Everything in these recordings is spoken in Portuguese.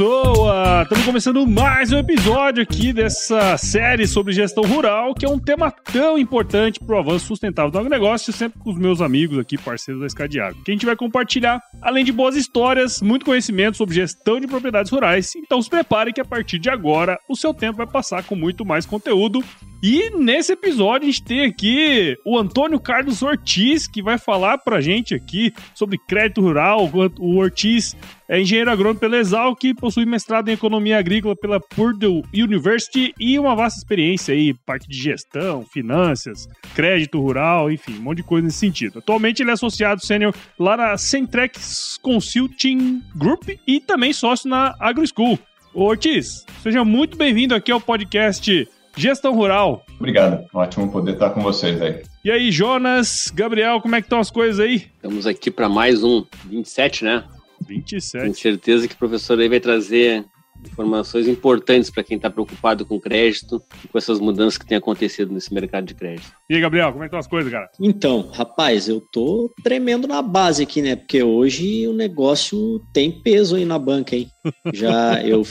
Pessoa! Estamos começando mais um episódio aqui dessa série sobre gestão rural, que é um tema tão importante para o avanço sustentável do agronegócio, sempre com os meus amigos aqui, parceiros da Escadiago. Que a gente vai compartilhar, além de boas histórias, muito conhecimento sobre gestão de propriedades rurais. Então se prepare que a partir de agora o seu tempo vai passar com muito mais conteúdo e nesse episódio a gente tem aqui o Antônio Carlos Ortiz, que vai falar pra gente aqui sobre crédito rural. O Ortiz é engenheiro agrônomo pela Exal, que possui mestrado em economia agrícola pela Purdue University e uma vasta experiência aí, parte de gestão, finanças, crédito rural, enfim, um monte de coisa nesse sentido. Atualmente ele é associado sênior lá na Centrex Consulting Group e também sócio na AgroSchool. Ô Ortiz, seja muito bem-vindo aqui ao podcast Gestão Rural. Obrigado, ótimo poder estar com vocês aí. E aí, Jonas, Gabriel, como é que estão as coisas aí? Estamos aqui para mais um 27, né? 27. Tenho certeza que o professor aí vai trazer informações importantes para quem está preocupado com crédito e com essas mudanças que têm acontecido nesse mercado de crédito. E aí, Gabriel, como é que estão as coisas, cara? Então, rapaz, eu tô tremendo na base aqui, né? Porque hoje o negócio tem peso aí na banca, hein? Já eu,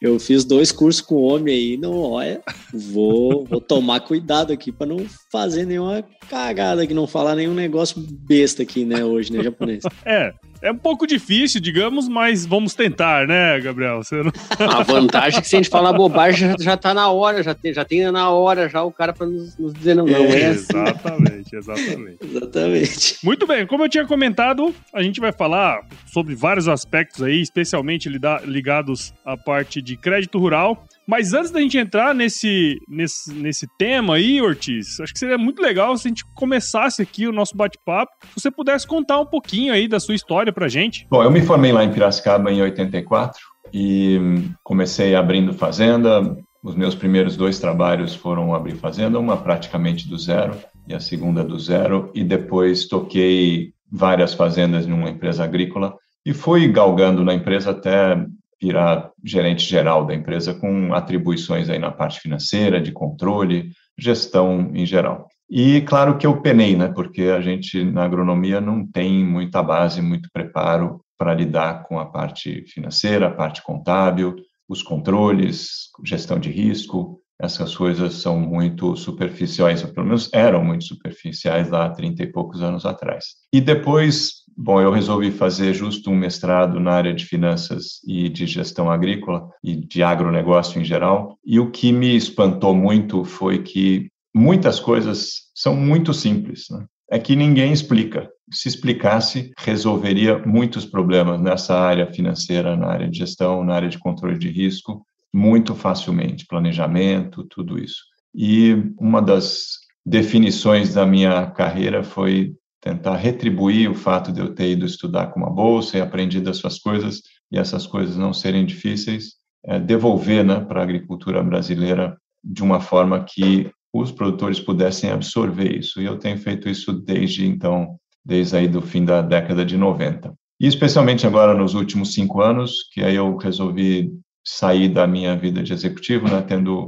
eu fiz dois cursos com o homem aí, não, olha, vou, vou tomar cuidado aqui para não fazer nenhuma cagada aqui, não falar nenhum negócio besta aqui, né, hoje, né, japonês? É, é um pouco difícil, digamos, mas vamos tentar, né, Gabriel? Não... A vantagem é que se a gente falar bobagem, já, já tá na hora, já tem, já tem na hora já o cara para nos, nos, dizer não, não é, é assim. Exatamente, exatamente. exatamente. Muito bem, como eu tinha comentado, a gente vai falar sobre vários aspectos aí, especialmente ligados à parte de crédito rural. Mas antes da gente entrar nesse, nesse, nesse tema aí, Ortiz, acho que seria muito legal se a gente começasse aqui o nosso bate-papo. Se você pudesse contar um pouquinho aí da sua história pra gente. Bom, eu me formei lá em Piracicaba em 84 e comecei abrindo fazenda. Os meus primeiros dois trabalhos foram abrir fazenda, uma praticamente do zero e a segunda do zero, e depois toquei várias fazendas numa empresa agrícola e fui galgando na empresa até virar gerente geral da empresa com atribuições aí na parte financeira, de controle, gestão em geral. E claro que eu penei, né, porque a gente na agronomia não tem muita base, muito preparo para lidar com a parte financeira, a parte contábil, os controles, gestão de risco, essas coisas são muito superficiais, ou pelo menos eram muito superficiais lá há 30 e poucos anos atrás. E depois Bom, eu resolvi fazer justo um mestrado na área de finanças e de gestão agrícola e de agronegócio em geral. E o que me espantou muito foi que muitas coisas são muito simples. Né? É que ninguém explica. Se explicasse, resolveria muitos problemas nessa área financeira, na área de gestão, na área de controle de risco, muito facilmente. Planejamento, tudo isso. E uma das definições da minha carreira foi tentar retribuir o fato de eu ter ido estudar com uma bolsa e aprendido as suas coisas e essas coisas não serem difíceis, é, devolver né, para a agricultura brasileira de uma forma que os produtores pudessem absorver isso. E eu tenho feito isso desde então, desde aí do fim da década de 90. E especialmente agora nos últimos cinco anos, que aí eu resolvi sair da minha vida de executivo, né, tendo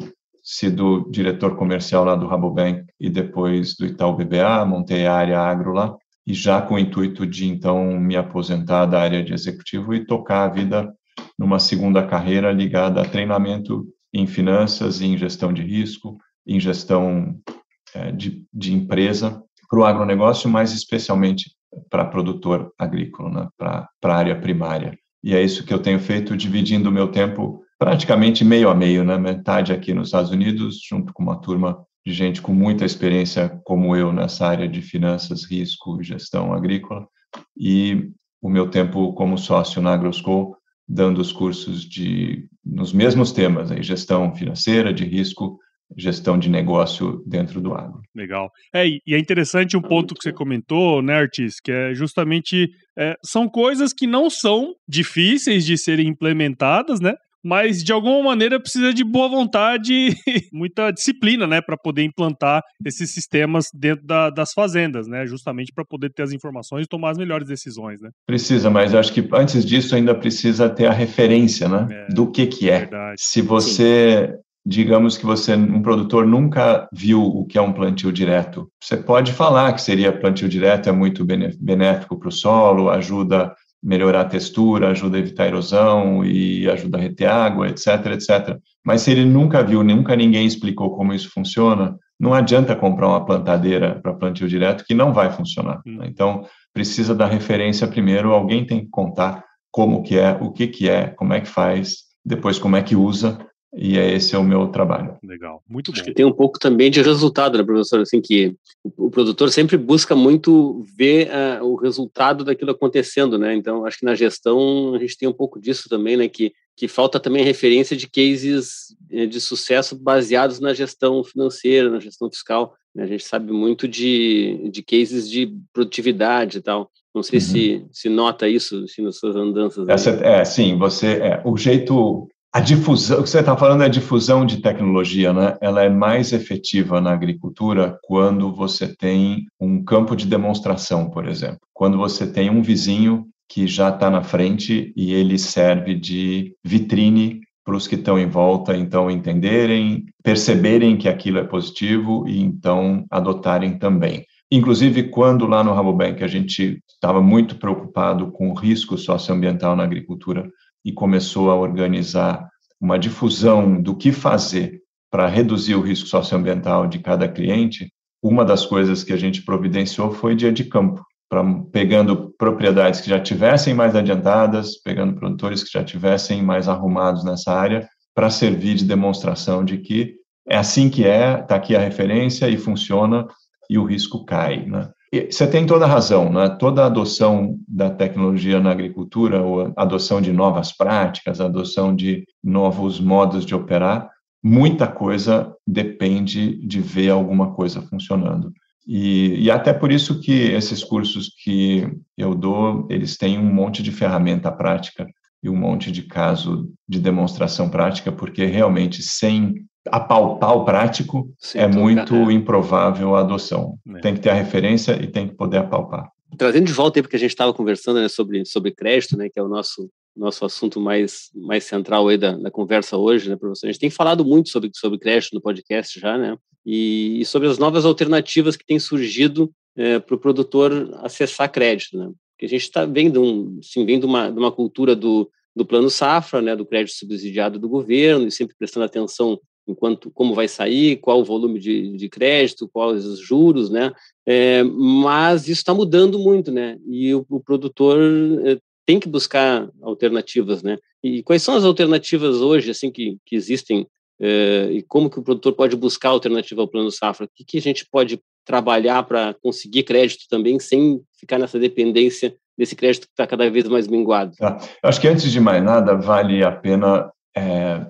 sido diretor comercial lá do Rabobank e depois do Itaú BBA, montei a área agro lá, e já com o intuito de então me aposentar da área de executivo e tocar a vida numa segunda carreira ligada a treinamento em finanças, em gestão de risco, em gestão é, de, de empresa para o agronegócio, mas especialmente para produtor agrícola, né, para a área primária. E é isso que eu tenho feito, dividindo o meu tempo praticamente meio a meio, né? Metade aqui nos Estados Unidos, junto com uma turma de gente com muita experiência como eu nessa área de finanças, risco gestão agrícola, e o meu tempo como sócio na AgroSchool, dando os cursos de nos mesmos temas, aí, gestão financeira, de risco, gestão de negócio dentro do agro. Legal. É, e é interessante um ponto que você comentou, né, Artis, que é justamente é, são coisas que não são difíceis de serem implementadas, né? Mas de alguma maneira precisa de boa vontade e muita disciplina, né, para poder implantar esses sistemas dentro da, das fazendas, né, justamente para poder ter as informações e tomar as melhores decisões, né. Precisa, mas acho que antes disso ainda precisa ter a referência, né, é, do que que é. Verdade. Se você Sim digamos que você, um produtor nunca viu o que é um plantio direto. Você pode falar que seria plantio direto, é muito benéfico para o solo, ajuda melhorar a textura, ajuda a evitar erosão e ajuda a reter água, etc, etc. Mas se ele nunca viu, nunca ninguém explicou como isso funciona, não adianta comprar uma plantadeira para plantio direto que não vai funcionar. Hum. Então, precisa da referência primeiro, alguém tem que contar como que é, o que que é, como é que faz, depois como é que usa e é esse é o meu trabalho. Legal, muito bom. Acho que tem um pouco também de resultado, né, professor? Assim, que o, produtor sempre busca muito ver uh, o resultado daquilo acontecendo, né? Então, acho que na gestão a gente tem um pouco disso também, né? Que, que falta também referência de cases eh, de sucesso baseados na gestão financeira, na gestão fiscal. Né? A gente sabe muito de, de cases de produtividade e tal. Não sei uhum. se, se nota isso assim, nas suas andanças. Essa, é, sim, você, é, o jeito a difusão, o que você está falando é a difusão de tecnologia, né? Ela é mais efetiva na agricultura quando você tem um campo de demonstração, por exemplo. Quando você tem um vizinho que já está na frente e ele serve de vitrine para os que estão em volta, então entenderem, perceberem que aquilo é positivo e então adotarem também. Inclusive, quando lá no Rabobank a gente estava muito preocupado com o risco socioambiental na agricultura, e começou a organizar uma difusão do que fazer para reduzir o risco socioambiental de cada cliente, uma das coisas que a gente providenciou foi dia de campo, para pegando propriedades que já tivessem mais adiantadas, pegando produtores que já tivessem mais arrumados nessa área, para servir de demonstração de que é assim que é, está aqui a referência e funciona e o risco cai. Né? Você tem toda a razão, né? toda a adoção da tecnologia na agricultura, ou adoção de novas práticas, adoção de novos modos de operar, muita coisa depende de ver alguma coisa funcionando. E, e, até por isso que esses cursos que eu dou, eles têm um monte de ferramenta prática e um monte de caso de demonstração prática, porque realmente sem apalpar o prático, Sim, é muito é. improvável a adoção. É. Tem que ter a referência e tem que poder apalpar. Trazendo de volta aí, porque a gente estava conversando né, sobre, sobre crédito, né, que é o nosso nosso assunto mais, mais central aí da, da conversa hoje, né, professor? A gente tem falado muito sobre, sobre crédito no podcast já, né? E, e sobre as novas alternativas que têm surgido é, para o produtor acessar crédito, né? Porque a gente está vendo, um, assim, vendo uma, uma cultura do, do plano safra, né, do crédito subsidiado do governo, e sempre prestando atenção enquanto como vai sair, qual o volume de, de crédito, quais os juros, né? É, mas isso está mudando muito, né? E o, o produtor é, tem que buscar alternativas, né? E quais são as alternativas hoje, assim, que, que existem é, e como que o produtor pode buscar alternativa ao plano safra? O que, que a gente pode trabalhar para conseguir crédito também sem ficar nessa dependência desse crédito que está cada vez mais minguado? Tá. Acho que antes de mais nada vale a pena é,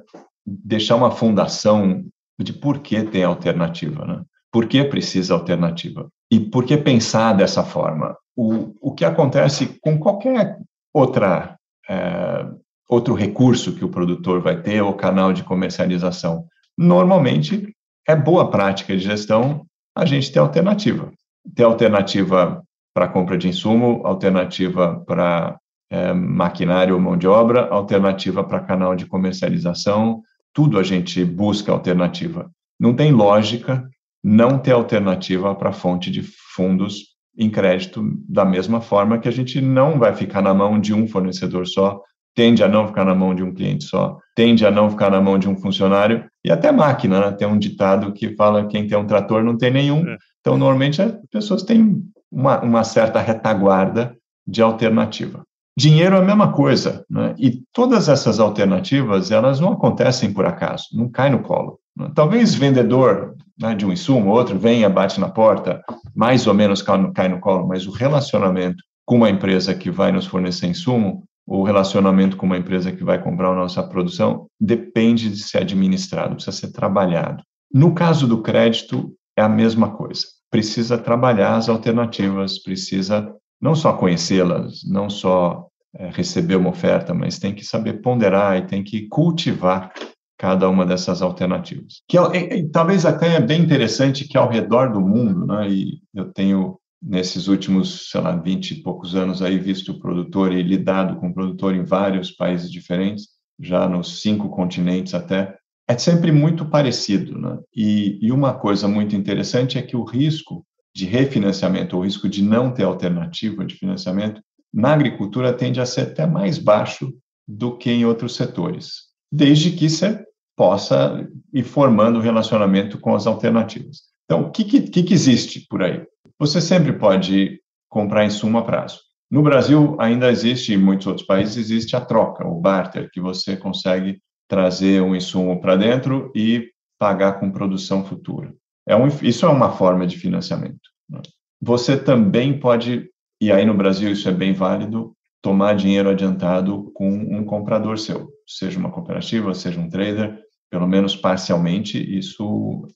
deixar uma fundação de por que tem alternativa, né? Por que precisa alternativa? E por que pensar dessa forma? O, o que acontece com qualquer outra é, outro recurso que o produtor vai ter ou canal de comercialização, normalmente é boa prática de gestão a gente ter alternativa. Ter alternativa para compra de insumo, alternativa para é, maquinário ou mão de obra, alternativa para canal de comercialização, tudo a gente busca alternativa. Não tem lógica não ter alternativa para fonte de fundos em crédito da mesma forma que a gente não vai ficar na mão de um fornecedor só, tende a não ficar na mão de um cliente só, tende a não ficar na mão de um funcionário e até máquina, né? Tem um ditado que fala quem tem um trator não tem nenhum. É. Então, normalmente as pessoas têm uma, uma certa retaguarda de alternativa. Dinheiro é a mesma coisa, né? e todas essas alternativas, elas não acontecem por acaso, não cai no colo. Né? Talvez vendedor né, de um insumo, outro venha, bate na porta, mais ou menos cai no colo, mas o relacionamento com uma empresa que vai nos fornecer insumo, o relacionamento com uma empresa que vai comprar a nossa produção, depende de ser administrado, precisa ser trabalhado. No caso do crédito, é a mesma coisa. Precisa trabalhar as alternativas, precisa não só conhecê-las, não só é, receber uma oferta, mas tem que saber ponderar e tem que cultivar cada uma dessas alternativas. Que é, é, talvez até é bem interessante que ao redor do mundo, né, e eu tenho nesses últimos, sei lá, 20 e poucos anos aí visto o produtor e lidado com o produtor em vários países diferentes, já nos cinco continentes até, é sempre muito parecido, né? E, e uma coisa muito interessante é que o risco de refinanciamento, o risco de não ter alternativa de financiamento, na agricultura tende a ser até mais baixo do que em outros setores, desde que você possa ir formando relacionamento com as alternativas. Então, o que, que, que existe por aí? Você sempre pode comprar insumo a prazo. No Brasil, ainda existe, em muitos outros países, existe a troca, o barter, que você consegue trazer um insumo para dentro e pagar com produção futura. É um, isso é uma forma de financiamento. Né? Você também pode, e aí no Brasil isso é bem válido, tomar dinheiro adiantado com um comprador seu, seja uma cooperativa, seja um trader, pelo menos parcialmente, isso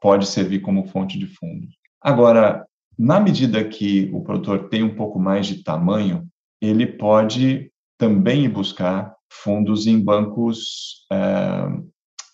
pode servir como fonte de fundos. Agora, na medida que o produtor tem um pouco mais de tamanho, ele pode também buscar fundos em bancos é,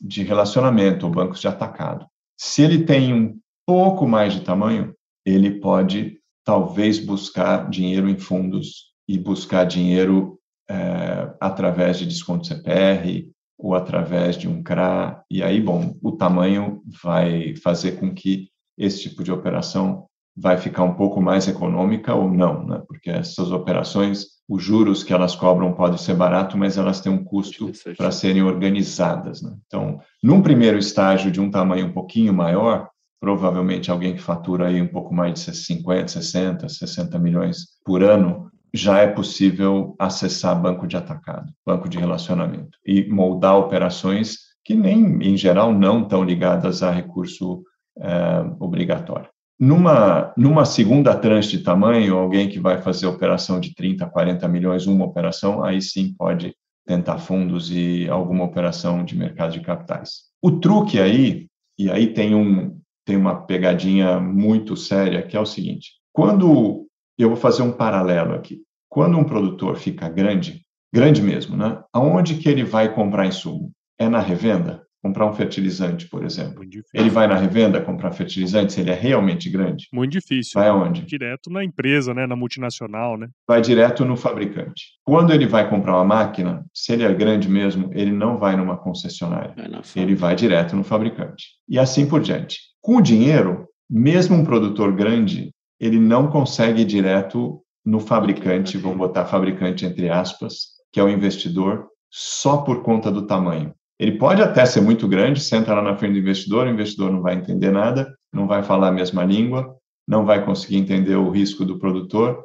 de relacionamento, ou bancos de atacado. Se ele tem um pouco mais de tamanho, ele pode talvez buscar dinheiro em fundos e buscar dinheiro é, através de desconto CPR ou através de um CRA. E aí, bom, o tamanho vai fazer com que esse tipo de operação vai ficar um pouco mais econômica ou não, né? Porque essas operações, os juros que elas cobram podem ser barato, mas elas têm um custo para serem organizadas, né? Então, num primeiro estágio de um tamanho um pouquinho maior, provavelmente alguém que fatura aí um pouco mais de 50, 60, 60 milhões por ano, já é possível acessar banco de atacado, banco de relacionamento e moldar operações que nem, em geral, não estão ligadas a recurso é, obrigatório. Numa, numa segunda tranche de tamanho, alguém que vai fazer operação de 30, 40 milhões, uma operação, aí sim pode tentar fundos e alguma operação de mercado de capitais. O truque aí, e aí tem, um, tem uma pegadinha muito séria, que é o seguinte: quando eu vou fazer um paralelo aqui, quando um produtor fica grande, grande mesmo, né? Aonde que ele vai comprar insumo? É na revenda? Comprar um fertilizante, por exemplo. Ele vai na revenda comprar fertilizante se ele é realmente grande? Muito difícil. Vai aonde? Direto na empresa, né, na multinacional, né? Vai direto no fabricante. Quando ele vai comprar uma máquina, se ele é grande mesmo, ele não vai numa concessionária. Vai ele vai direto no fabricante. E assim por diante. Com o dinheiro, mesmo um produtor grande, ele não consegue ir direto no fabricante, vamos botar fabricante entre aspas, que é o investidor, só por conta do tamanho. Ele pode até ser muito grande, senta lá na frente do investidor, o investidor não vai entender nada, não vai falar a mesma língua, não vai conseguir entender o risco do produtor,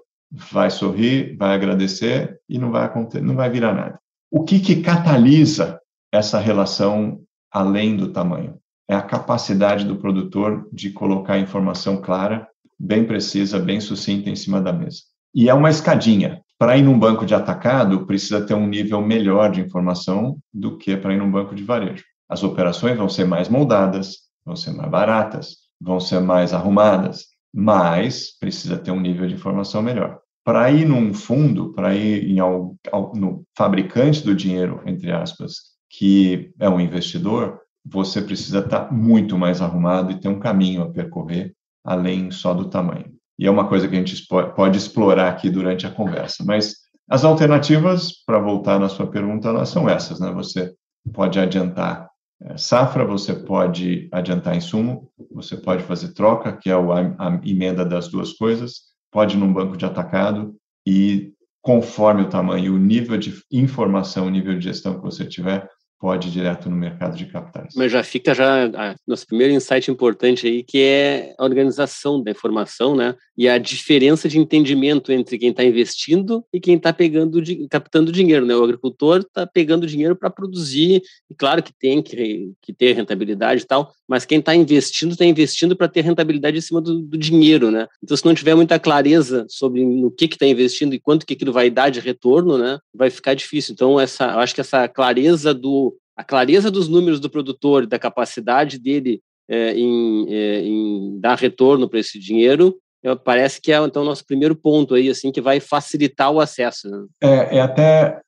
vai sorrir, vai agradecer e não vai, não vai virar nada. O que, que catalisa essa relação além do tamanho? É a capacidade do produtor de colocar informação clara, bem precisa, bem sucinta em cima da mesa. E é uma escadinha. Para ir num banco de atacado, precisa ter um nível melhor de informação do que para ir num banco de varejo. As operações vão ser mais moldadas, vão ser mais baratas, vão ser mais arrumadas, mas precisa ter um nível de informação melhor. Para ir num fundo, para ir em ao, ao, no fabricante do dinheiro, entre aspas, que é um investidor, você precisa estar muito mais arrumado e ter um caminho a percorrer além só do tamanho e é uma coisa que a gente pode explorar aqui durante a conversa. Mas as alternativas, para voltar na sua pergunta, elas são essas, né? Você pode adiantar é, safra, você pode adiantar insumo, você pode fazer troca, que é a emenda das duas coisas, pode ir num banco de atacado e conforme o tamanho, o nível de informação, o nível de gestão que você tiver, pode ir direto no mercado de capitais. Mas já fica já a, nosso primeiro insight importante aí, que é a organização da informação, né? E a diferença de entendimento entre quem está investindo e quem está pegando, captando dinheiro, né? O agricultor está pegando dinheiro para produzir, e claro que tem que, que ter rentabilidade e tal, mas quem está investindo está investindo para ter rentabilidade em cima do, do, dinheiro, né? Então, se não tiver muita clareza sobre no que está investindo e quanto que aquilo vai dar de retorno, né? Vai ficar difícil. Então, essa, eu acho que essa clareza do a clareza dos números do produtor, da capacidade dele é, em, é, em, dar retorno para esse dinheiro, parece que é então o nosso primeiro ponto aí, assim, que vai facilitar o acesso. Né? É, é, até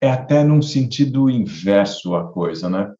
é até num sentido inverso a coisa, né?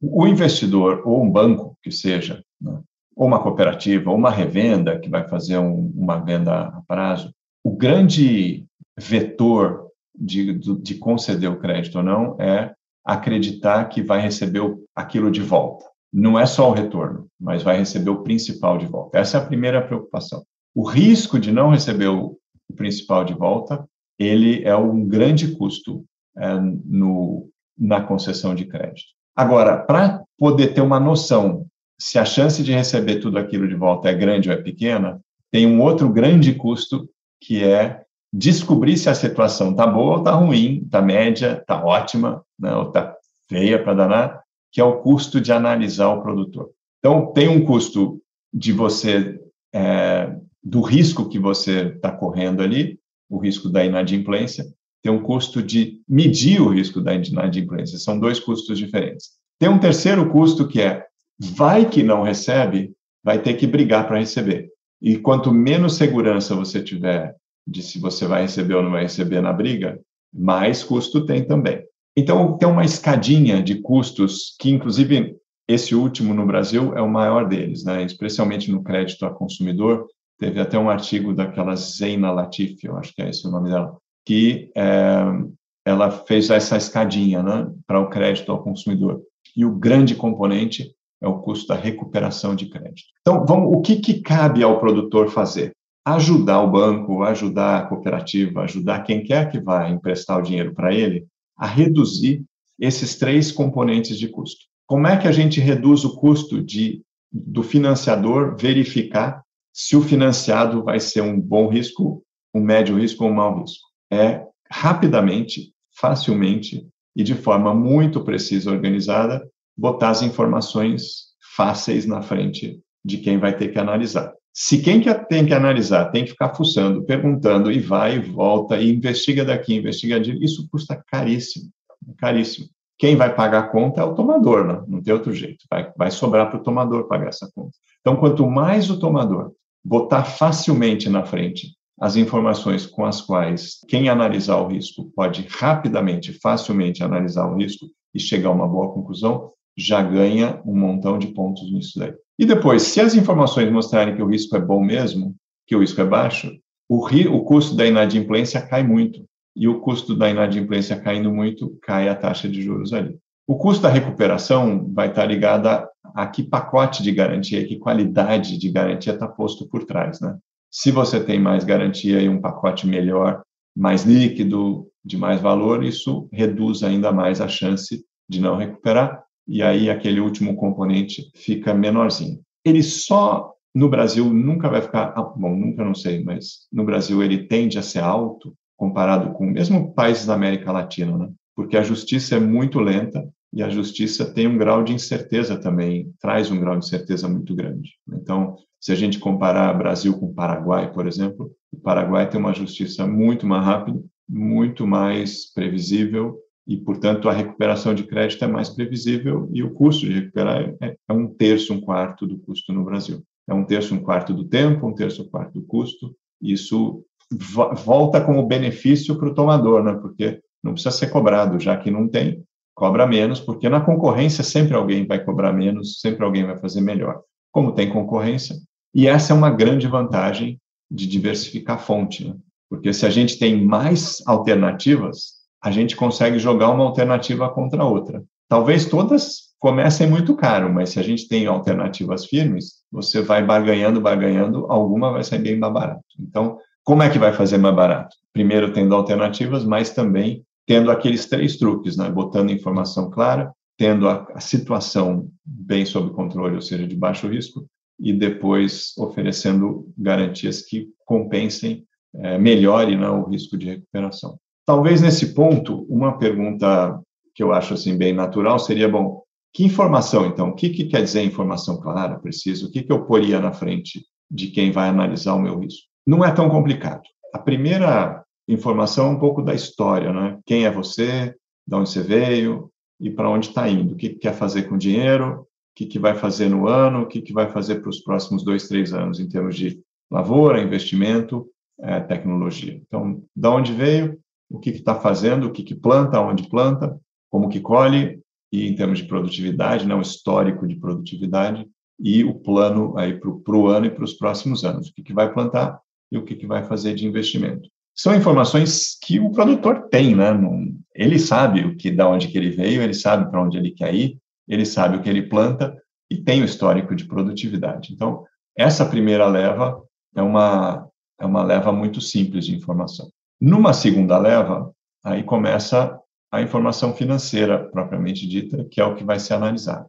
O investidor ou um banco que seja, né? ou uma cooperativa, ou uma revenda que vai fazer um, uma venda a prazo, o grande vetor de, de conceder o crédito ou não é acreditar que vai receber aquilo de volta. Não é só o retorno, mas vai receber o principal de volta. Essa é a primeira preocupação. O risco de não receber o principal de volta, ele é um grande custo é, no, na concessão de crédito. Agora, para poder ter uma noção se a chance de receber tudo aquilo de volta é grande ou é pequena, tem um outro grande custo que é descobrir se a situação está boa ou está ruim, está média, está ótima, né, ou está feia para danar, que é o custo de analisar o produtor. Então, tem um custo de você, é, do risco que você está correndo ali, o risco da inadimplência, tem um custo de medir o risco da inadimplência. São dois custos diferentes. Tem um terceiro custo que é, vai que não recebe, vai ter que brigar para receber. E quanto menos segurança você tiver de se você vai receber ou não vai receber na briga, mais custo tem também. Então, tem uma escadinha de custos que, inclusive, esse último no Brasil é o maior deles, né? especialmente no crédito a consumidor. Teve até um artigo daquela Zeina Latif, eu acho que é esse o nome dela, que é, ela fez essa escadinha né, para o crédito ao consumidor. E o grande componente é o custo da recuperação de crédito. Então, vamos, o que, que cabe ao produtor fazer? Ajudar o banco, ajudar a cooperativa, ajudar quem quer que vá emprestar o dinheiro para ele a reduzir esses três componentes de custo. Como é que a gente reduz o custo de, do financiador verificar se o financiado vai ser um bom risco, um médio risco ou um mau risco? É rapidamente, facilmente e de forma muito precisa e organizada botar as informações fáceis na frente de quem vai ter que analisar. Se quem tem que analisar tem que ficar fuçando, perguntando e vai e volta e investiga daqui, investiga de isso custa caríssimo, caríssimo. Quem vai pagar a conta é o tomador, não, não tem outro jeito. Vai, vai sobrar para o tomador pagar essa conta. Então, quanto mais o tomador botar facilmente na frente as informações com as quais quem analisar o risco pode rapidamente, facilmente analisar o risco e chegar a uma boa conclusão, já ganha um montão de pontos nisso daí. E depois, se as informações mostrarem que o risco é bom mesmo, que o risco é baixo, o, ri, o custo da inadimplência cai muito. E o custo da inadimplência caindo muito, cai a taxa de juros ali. O custo da recuperação vai estar ligado a, a que pacote de garantia, que qualidade de garantia está posto por trás. Né? Se você tem mais garantia e um pacote melhor, mais líquido, de mais valor, isso reduz ainda mais a chance de não recuperar e aí aquele último componente fica menorzinho. Ele só no Brasil nunca vai ficar, ah, bom, nunca não sei, mas no Brasil ele tende a ser alto comparado com mesmo países da América Latina, né? Porque a justiça é muito lenta e a justiça tem um grau de incerteza também, traz um grau de incerteza muito grande. Então, se a gente comparar Brasil com Paraguai, por exemplo, o Paraguai tem uma justiça muito mais rápida, muito mais previsível e, portanto, a recuperação de crédito é mais previsível e o custo de recuperar é, é um terço, um quarto do custo no Brasil. É um terço, um quarto do tempo, um terço, um quarto do custo. Isso volta como benefício para o tomador, né? porque não precisa ser cobrado, já que não tem, cobra menos, porque na concorrência sempre alguém vai cobrar menos, sempre alguém vai fazer melhor. Como tem concorrência, e essa é uma grande vantagem de diversificar a fonte, né? porque se a gente tem mais alternativas, a gente consegue jogar uma alternativa contra a outra. Talvez todas comecem muito caro, mas se a gente tem alternativas firmes, você vai barganhando, barganhando, alguma vai sair bem mais barato. Então, como é que vai fazer mais barato? Primeiro, tendo alternativas, mas também tendo aqueles três truques, né? Botando informação clara, tendo a, a situação bem sob controle, ou seja, de baixo risco, e depois oferecendo garantias que compensem, é, melhore né, o risco de recuperação. Talvez nesse ponto, uma pergunta que eu acho assim bem natural seria, bom, que informação então? O que, que quer dizer informação clara, precisa? O que, que eu poria na frente de quem vai analisar o meu risco? Não é tão complicado. A primeira informação é um pouco da história, né? Quem é você? De onde você veio? e para onde está indo, o que, que, quer fazer com o dinheiro, o que, que vai fazer no ano, o que, que vai fazer para os próximos dois, três anos em termos de lavoura, investimento, é, tecnologia. Então, da onde veio, o que está fazendo, o que, que planta, onde planta, como que colhe, e em termos de produtividade, não né, histórico de produtividade, e o plano aí para o ano e para os próximos anos, o que, que vai plantar e o que, que vai fazer de investimento. São informações que o produtor tem, né? Ele sabe o que, da onde que ele veio, ele sabe para onde ele quer ir, ele sabe o que ele planta e tem o histórico de produtividade. Então, essa primeira leva é uma é uma leva muito simples de informação. Numa segunda leva, aí começa a informação financeira propriamente dita, que é o que vai ser analisado.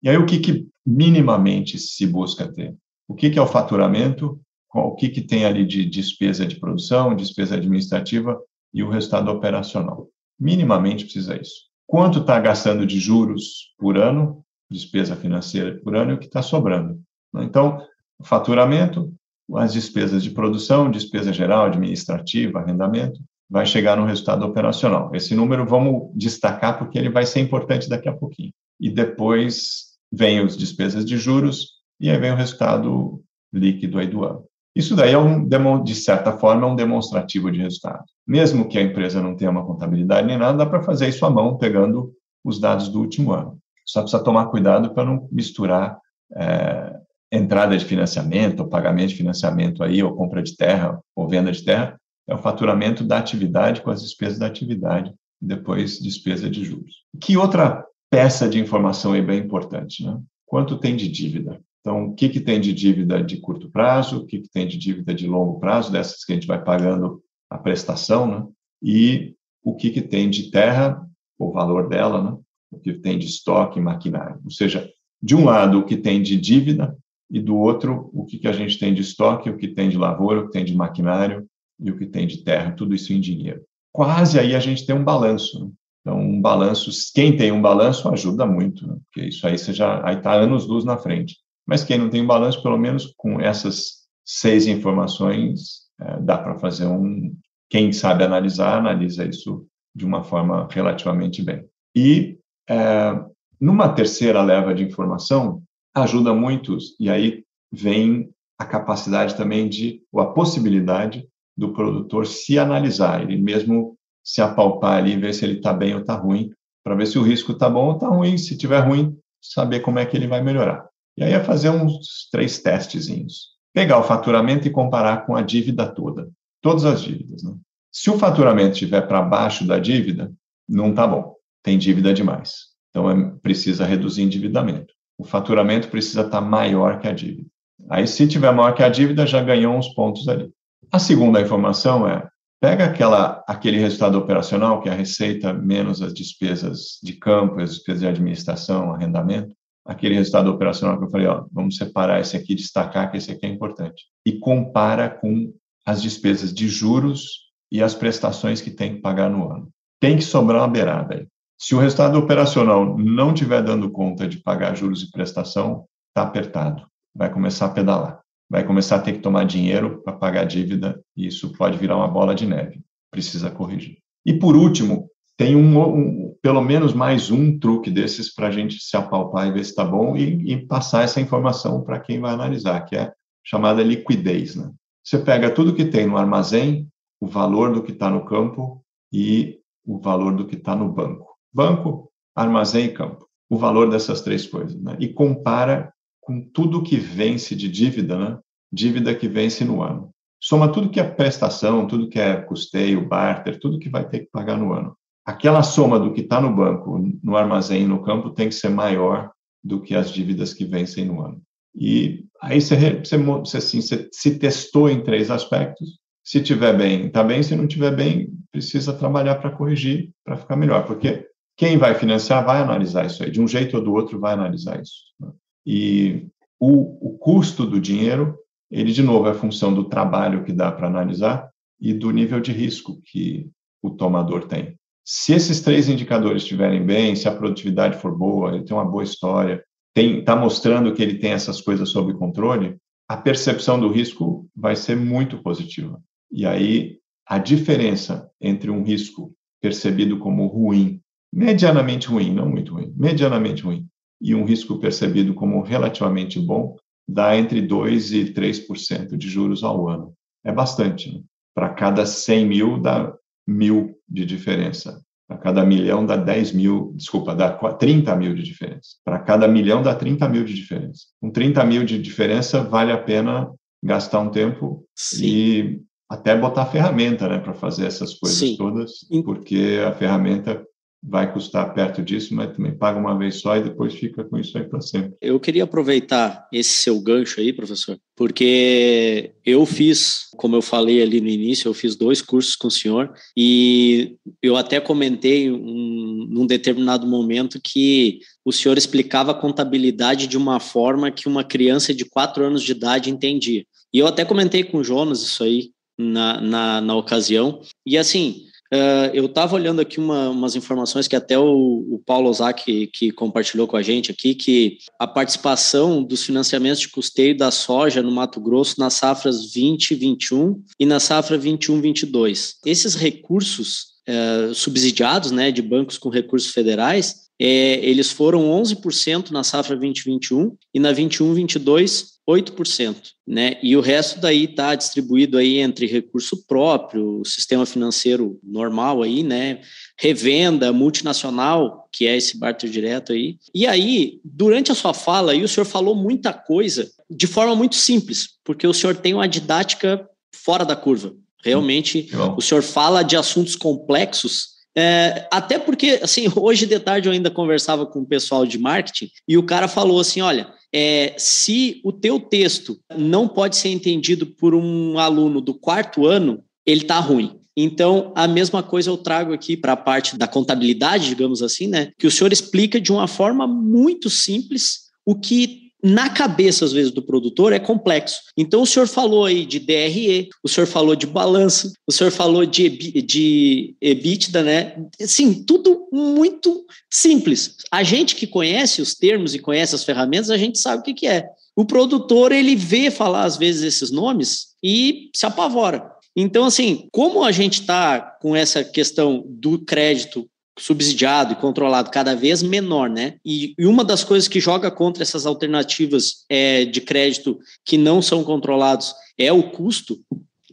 E aí o que, que minimamente se busca ter? O que, que é o faturamento? O que, que tem ali de despesa de produção, despesa administrativa e o resultado operacional? Minimamente precisa isso. Quanto está gastando de juros por ano, despesa financeira por ano, e o que está sobrando? Então, faturamento, as despesas de produção, despesa geral, administrativa, arrendamento, vai chegar no resultado operacional. Esse número vamos destacar porque ele vai ser importante daqui a pouquinho. E depois vem as despesas de juros e aí vem o resultado líquido aí do ano. Isso daí é um, de certa forma, um demonstrativo de resultado. Mesmo que a empresa não tenha uma contabilidade nem nada, dá para fazer isso à mão, pegando os dados do último ano. Só precisa tomar cuidado para não misturar é, entrada de financiamento, ou pagamento de financiamento aí, ou compra de terra, ou venda de terra, é o faturamento da atividade com as despesas da atividade, depois despesa de juros. Que outra peça de informação aí bem importante, né? Quanto tem de dívida? Então, o que, que tem de dívida de curto prazo, o que, que tem de dívida de longo prazo, dessas que a gente vai pagando a prestação, né? E o que, que tem de terra, o valor dela, né? O que tem de estoque, maquinário. Ou seja, de um lado, o que tem de dívida, e do outro, o que, que a gente tem de estoque, o que tem de lavoura, o que tem de maquinário e o que tem de terra, tudo isso em dinheiro. Quase aí a gente tem um balanço. Né? Então, um balanço, quem tem um balanço ajuda muito, né? porque isso aí você já está anos luz na frente. Mas quem não tem um balanço, pelo menos com essas seis informações, é, dá para fazer um. Quem sabe analisar, analisa isso de uma forma relativamente bem. E é, numa terceira leva de informação, ajuda muito, e aí vem a capacidade também de, ou a possibilidade do produtor se analisar, ele mesmo se apalpar ali, ver se ele está bem ou está ruim, para ver se o risco está bom ou está ruim. Se tiver ruim, saber como é que ele vai melhorar. E aí é fazer uns três testezinhos. Pegar o faturamento e comparar com a dívida toda. Todas as dívidas. Né? Se o faturamento estiver para baixo da dívida, não está bom. Tem dívida demais. Então, é, precisa reduzir endividamento. O faturamento precisa estar tá maior que a dívida. Aí, se tiver maior que a dívida, já ganhou uns pontos ali. A segunda informação é Pega aquela, aquele resultado operacional, que é a receita menos as despesas de campo, as despesas de administração, arrendamento, aquele resultado operacional que eu falei, ó, vamos separar esse aqui, destacar que esse aqui é importante. E compara com as despesas de juros e as prestações que tem que pagar no ano. Tem que sobrar uma beirada aí. Se o resultado operacional não estiver dando conta de pagar juros e prestação, está apertado. Vai começar a pedalar vai começar a ter que tomar dinheiro para pagar dívida e isso pode virar uma bola de neve. Precisa corrigir. E por último, tem um, um pelo menos mais um truque desses para a gente se apalpar e ver se está bom e, e, passar essa informação para quem vai analisar, que é chamada liquidez. Né? Você pega tudo que tem no armazém, o valor do que está no campo e o valor do que está no banco. Banco, armazém e campo. O valor dessas três coisas. Né? E compara com tudo que vence de dívida, né? Dívida que vence no ano. Soma tudo que é prestação, tudo que é custeio, barter, tudo que vai ter que pagar no ano. Aquela soma do que está no banco, no armazém, no campo, tem que ser maior do que as dívidas que vencem no ano. E aí você, você, você, assim, você se testou em três aspectos. Se tiver bem, está bem. Se não tiver bem, precisa trabalhar para corrigir, para ficar melhor. Porque quem vai financiar vai analisar isso aí. De um jeito ou do outro, vai analisar isso. Né? E o, o custo do dinheiro, ele, de novo, é função do trabalho que dá para analisar e do nível de risco que o tomador tem. Se esses três indicadores estiverem bem, se a produtividade for boa, ele tem uma boa história, está mostrando que ele tem essas coisas sob controle, a percepção do risco vai ser muito positiva. E aí, a diferença entre um risco percebido como ruim medianamente ruim, não muito ruim, medianamente ruim, e um risco percebido como relativamente bom, dá entre 2% e 3% de juros ao ano. É bastante. Né? Para cada 100 mil, dá mil de diferença. Para cada milhão, dá 10 mil, desculpa, dá 30 mil de diferença. Para cada milhão, dá 30 mil de diferença. Com 30 mil de diferença, vale a pena gastar um tempo Sim. e até botar ferramenta né, para fazer essas coisas Sim. todas, porque a ferramenta vai custar perto disso, mas também paga uma vez só e depois fica com isso aí para sempre. Eu queria aproveitar esse seu gancho aí, professor, porque eu fiz, como eu falei ali no início, eu fiz dois cursos com o senhor e eu até comentei um, num determinado momento que o senhor explicava a contabilidade de uma forma que uma criança de quatro anos de idade entendia. E eu até comentei com o Jonas isso aí na, na, na ocasião. E assim, Uh, eu estava olhando aqui uma, umas informações que até o, o Paulo Ozaki que compartilhou com a gente aqui, que a participação dos financiamentos de custeio da soja no Mato Grosso nas safras 2021 e na safra 21-22. Esses recursos uh, subsidiados né, de bancos com recursos federais, é, eles foram 11% na safra 2021 e na 21-22 8%, né? E o resto daí está distribuído aí entre recurso próprio, sistema financeiro normal aí, né? Revenda, multinacional, que é esse barter direto aí. E aí, durante a sua fala aí, o senhor falou muita coisa de forma muito simples, porque o senhor tem uma didática fora da curva. Realmente, hum, o senhor fala de assuntos complexos é, até porque, assim, hoje de tarde eu ainda conversava com o pessoal de marketing e o cara falou assim: olha, é, se o teu texto não pode ser entendido por um aluno do quarto ano, ele está ruim. Então, a mesma coisa eu trago aqui para a parte da contabilidade, digamos assim, né? Que o senhor explica de uma forma muito simples o que na cabeça, às vezes, do produtor é complexo. Então, o senhor falou aí de DRE, o senhor falou de balanço, o senhor falou de, de EBITDA, né? Sim, tudo muito simples. A gente que conhece os termos e conhece as ferramentas, a gente sabe o que, que é. O produtor, ele vê falar, às vezes, esses nomes e se apavora. Então, assim, como a gente está com essa questão do crédito subsidiado e controlado cada vez menor, né? E, e uma das coisas que joga contra essas alternativas é, de crédito que não são controlados é o custo.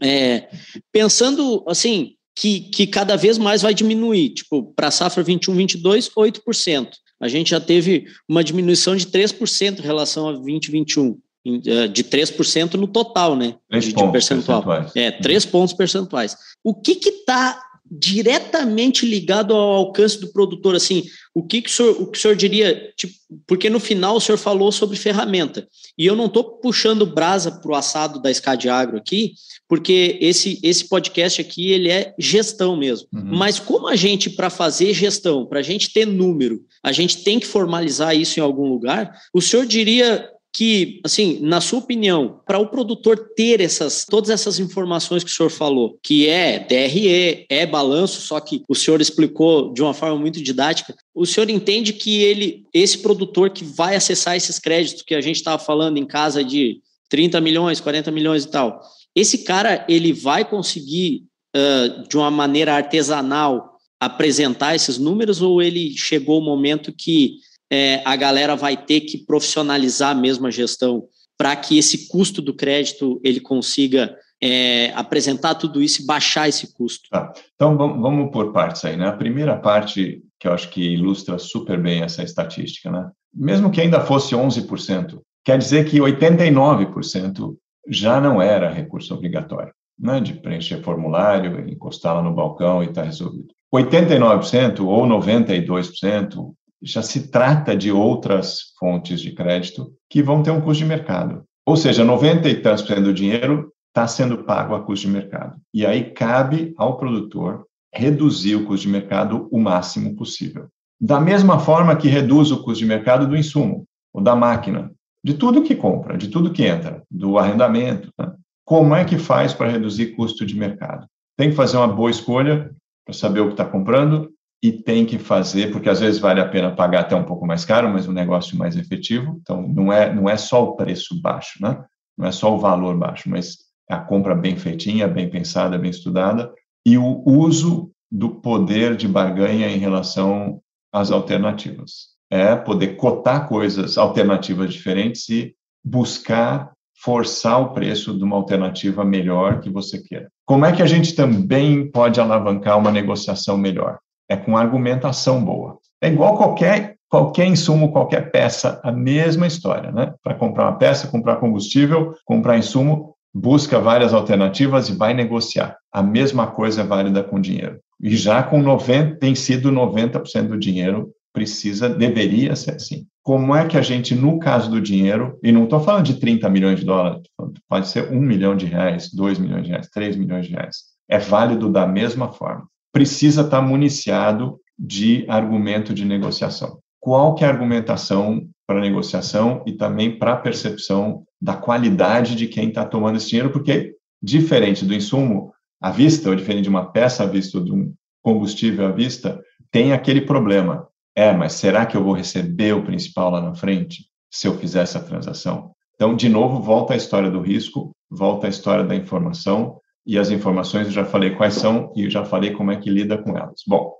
É, pensando assim que, que cada vez mais vai diminuir, tipo para a safra 21, 22, 8%. A gente já teve uma diminuição de 3% em relação a 2021 é, de 3% no total, né? de, de percentual. É, 3 pontos percentuais. O que está diretamente ligado ao alcance do produtor, assim, o que, que, o, senhor, o que o senhor diria, tipo, porque no final o senhor falou sobre ferramenta, e eu não estou puxando brasa para o assado da SCAD Agro aqui, porque esse, esse podcast aqui, ele é gestão mesmo, uhum. mas como a gente, para fazer gestão, para a gente ter número, a gente tem que formalizar isso em algum lugar, o senhor diria que, assim, na sua opinião, para o produtor ter essas todas essas informações que o senhor falou, que é DRE, é balanço, só que o senhor explicou de uma forma muito didática, o senhor entende que ele, esse produtor que vai acessar esses créditos que a gente estava falando em casa de 30 milhões, 40 milhões e tal, esse cara ele vai conseguir uh, de uma maneira artesanal apresentar esses números ou ele chegou o momento que é, a galera vai ter que profissionalizar mesmo a gestão para que esse custo do crédito ele consiga é, apresentar tudo isso e baixar esse custo. Tá. Então vamos, por partes aí, né? A primeira parte que eu acho que ilustra super bem essa estatística, né? Mesmo que ainda fosse 11%, quer dizer que 89% já não era recurso obrigatório, né? De preencher formulário, encostar lá no balcão e está resolvido. 89% ou 92% já se trata de outras fontes de crédito que vão ter um custo de mercado. Ou seja, 90 e tantos por cento do dinheiro está sendo pago a custo de mercado. E aí cabe ao produtor reduzir o custo de mercado o máximo possível. Da mesma forma que reduz o custo de mercado do insumo, ou da máquina, de tudo que compra, de tudo que entra, do arrendamento. Né? Como é que faz para reduzir custo de mercado? Tem que fazer uma boa escolha para saber o que está comprando, e tem que fazer, porque às vezes vale a pena pagar até um pouco mais caro, mas um negócio mais efetivo. Então, não é, não é só o preço baixo, né? Não é só o valor baixo, mas a compra bem feitinha, bem pensada, bem estudada, e o uso do poder de barganha em relação as alternativas. É poder cotar coisas, alternativas diferentes e buscar forçar o preço de uma alternativa melhor que você queira. Como é que a gente também pode alavancar uma negociação melhor? É com argumentação boa. É igual qualquer qualquer insumo, qualquer peça, a mesma história, né? Para comprar uma peça, comprar combustível, comprar insumo, busca várias alternativas e vai negociar. A mesma coisa é válida com dinheiro. E já com 90, tem sido 90% do dinheiro precisa, deveria ser assim. Como é que a gente, no caso do dinheiro, e não estou falando de 30 milhões de dólares, pode ser 1 milhão de reais, 2 milhões de reais, 3 milhões de reais, é válido da mesma forma. Precisa estar municiado de argumento de negociação. Qual que é a argumentação para negociação e também para a percepção da qualidade de quem está tomando esse dinheiro, porque diferente do insumo à vista, ou diferente de uma peça à vista, ou de um combustível à vista, tem aquele problema. É, mas será que eu vou receber o principal lá na frente se eu fizer essa transação? Então, de novo, volta a história do risco, volta a história da informação, e as informações eu já falei quais são e já falei como é que lida com elas. Bom,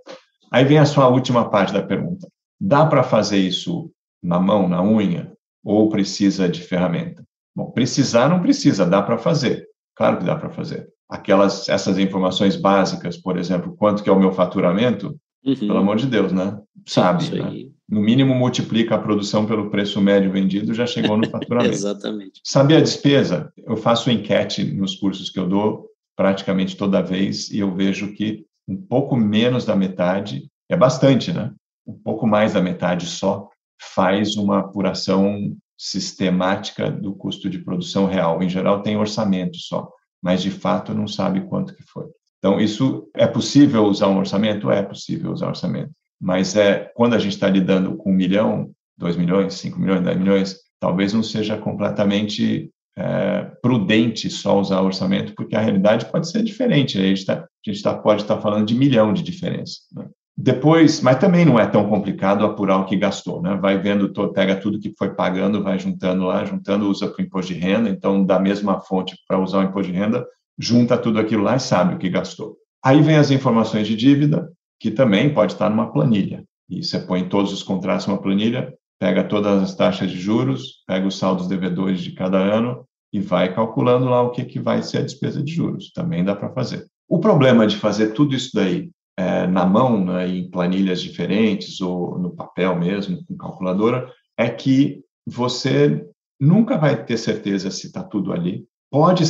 aí vem a sua última parte da pergunta. Dá para fazer isso na mão, na unha, ou precisa de ferramenta? Bom, precisar não precisa, dá para fazer. Claro que dá para fazer. Aquelas, essas informações básicas, por exemplo, quanto que é o meu faturamento, Uhum. Pelo amor de Deus, né? Sabe, né? No mínimo multiplica a produção pelo preço médio vendido, já chegou no faturamento. Exatamente. Sabe a despesa? Eu faço enquete nos cursos que eu dou praticamente toda vez e eu vejo que um pouco menos da metade, é bastante, né? Um pouco mais da metade só faz uma apuração sistemática do custo de produção real. Em geral tem orçamento só, mas de fato não sabe quanto que foi. Então, isso é possível usar um orçamento? É possível usar um orçamento. Mas é quando a gente está lidando com um milhão, dois milhões, cinco milhões, dez milhões, talvez não seja completamente é, prudente só usar orçamento, porque a realidade pode ser diferente. A gente, tá, a gente tá, pode estar tá falando de milhão de diferença. Né? Depois, mas também não é tão complicado apurar o que gastou, né? Vai vendo, pega tudo que foi pagando, vai juntando lá, juntando, usa para o imposto de renda. Então, da mesma fonte para usar o imposto de renda, junta tudo aquilo lá e sabe o que gastou. Aí vem as informações de dívida, que também pode estar numa planilha. E você põe todos os contratos numa planilha, pega todas as taxas de juros, pega os saldos devedores de cada ano e vai calculando lá o que, que vai ser a despesa de juros. Também dá para fazer. O problema de fazer tudo isso daí é, na mão, né, em planilhas diferentes ou no papel mesmo, com calculadora, é que você nunca vai ter certeza se está tudo ali. Pode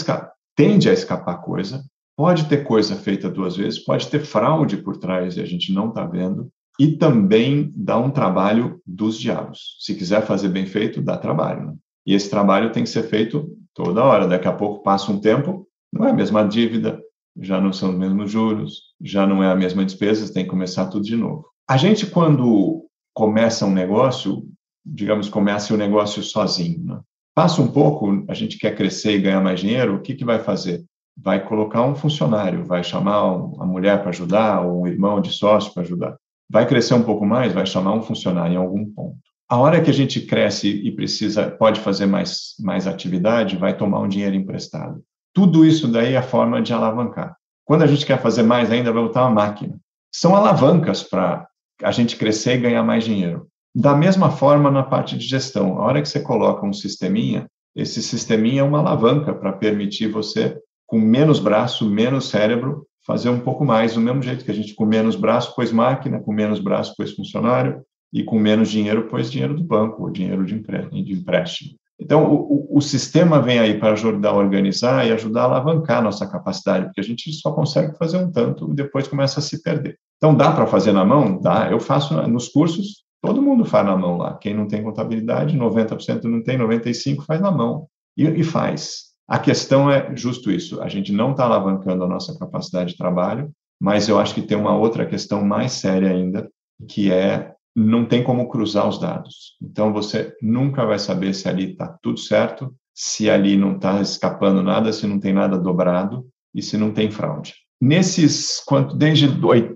tende a escapar coisa, pode ter coisa feita duas vezes, pode ter fraude por trás e a gente não está vendo, e também dá um trabalho dos diabos. Se quiser fazer bem feito, dá trabalho. Né? E esse trabalho tem que ser feito toda hora. Daqui a pouco passa um tempo, não é a mesma dívida, já não são os mesmos juros, já não é a mesma despesa, tem que começar tudo de novo. A gente, quando começa um negócio, digamos, começa o negócio sozinho, né? Passa um pouco, a gente quer crescer e ganhar mais dinheiro, o que, que vai fazer? Vai colocar um funcionário, vai chamar a mulher para ajudar, ou um irmão de sócio para ajudar. Vai crescer um pouco mais, vai chamar um funcionário em algum ponto. A hora que a gente cresce e precisa, pode fazer mais, mais atividade, vai tomar um dinheiro emprestado. Tudo isso daí é a forma de alavancar. Quando a gente quer fazer mais ainda, vai botar uma máquina. São alavancas para a gente crescer e ganhar mais dinheiro. Da mesma forma, na parte de gestão, a hora que você coloca um sisteminha, esse sisteminha é uma alavanca para permitir você, com menos braço, menos cérebro, fazer um pouco mais, do mesmo jeito que a gente, com menos braço, pôs máquina, com menos braço, pôs funcionário, e com menos dinheiro, pôs dinheiro do banco, ou dinheiro de empréstimo. Então, o, o, sistema vem aí para ajudar a organizar e ajudar a alavancar a nossa capacidade, porque a gente só consegue fazer um tanto e depois começa a se perder. Então, dá para fazer na mão? Dá. Eu faço nos cursos, Todo mundo faz na mão lá. Quem não tem contabilidade, 90% não tem, 95% faz na mão. E, e faz. A questão é justo isso. A gente não está alavancando a nossa capacidade de trabalho, mas eu acho que tem uma outra questão mais séria ainda, que é não tem como cruzar os dados. Então você nunca vai saber se ali está tudo certo, se ali não está escapando nada, se não tem nada dobrado e se não tem fraude. Nesses, desde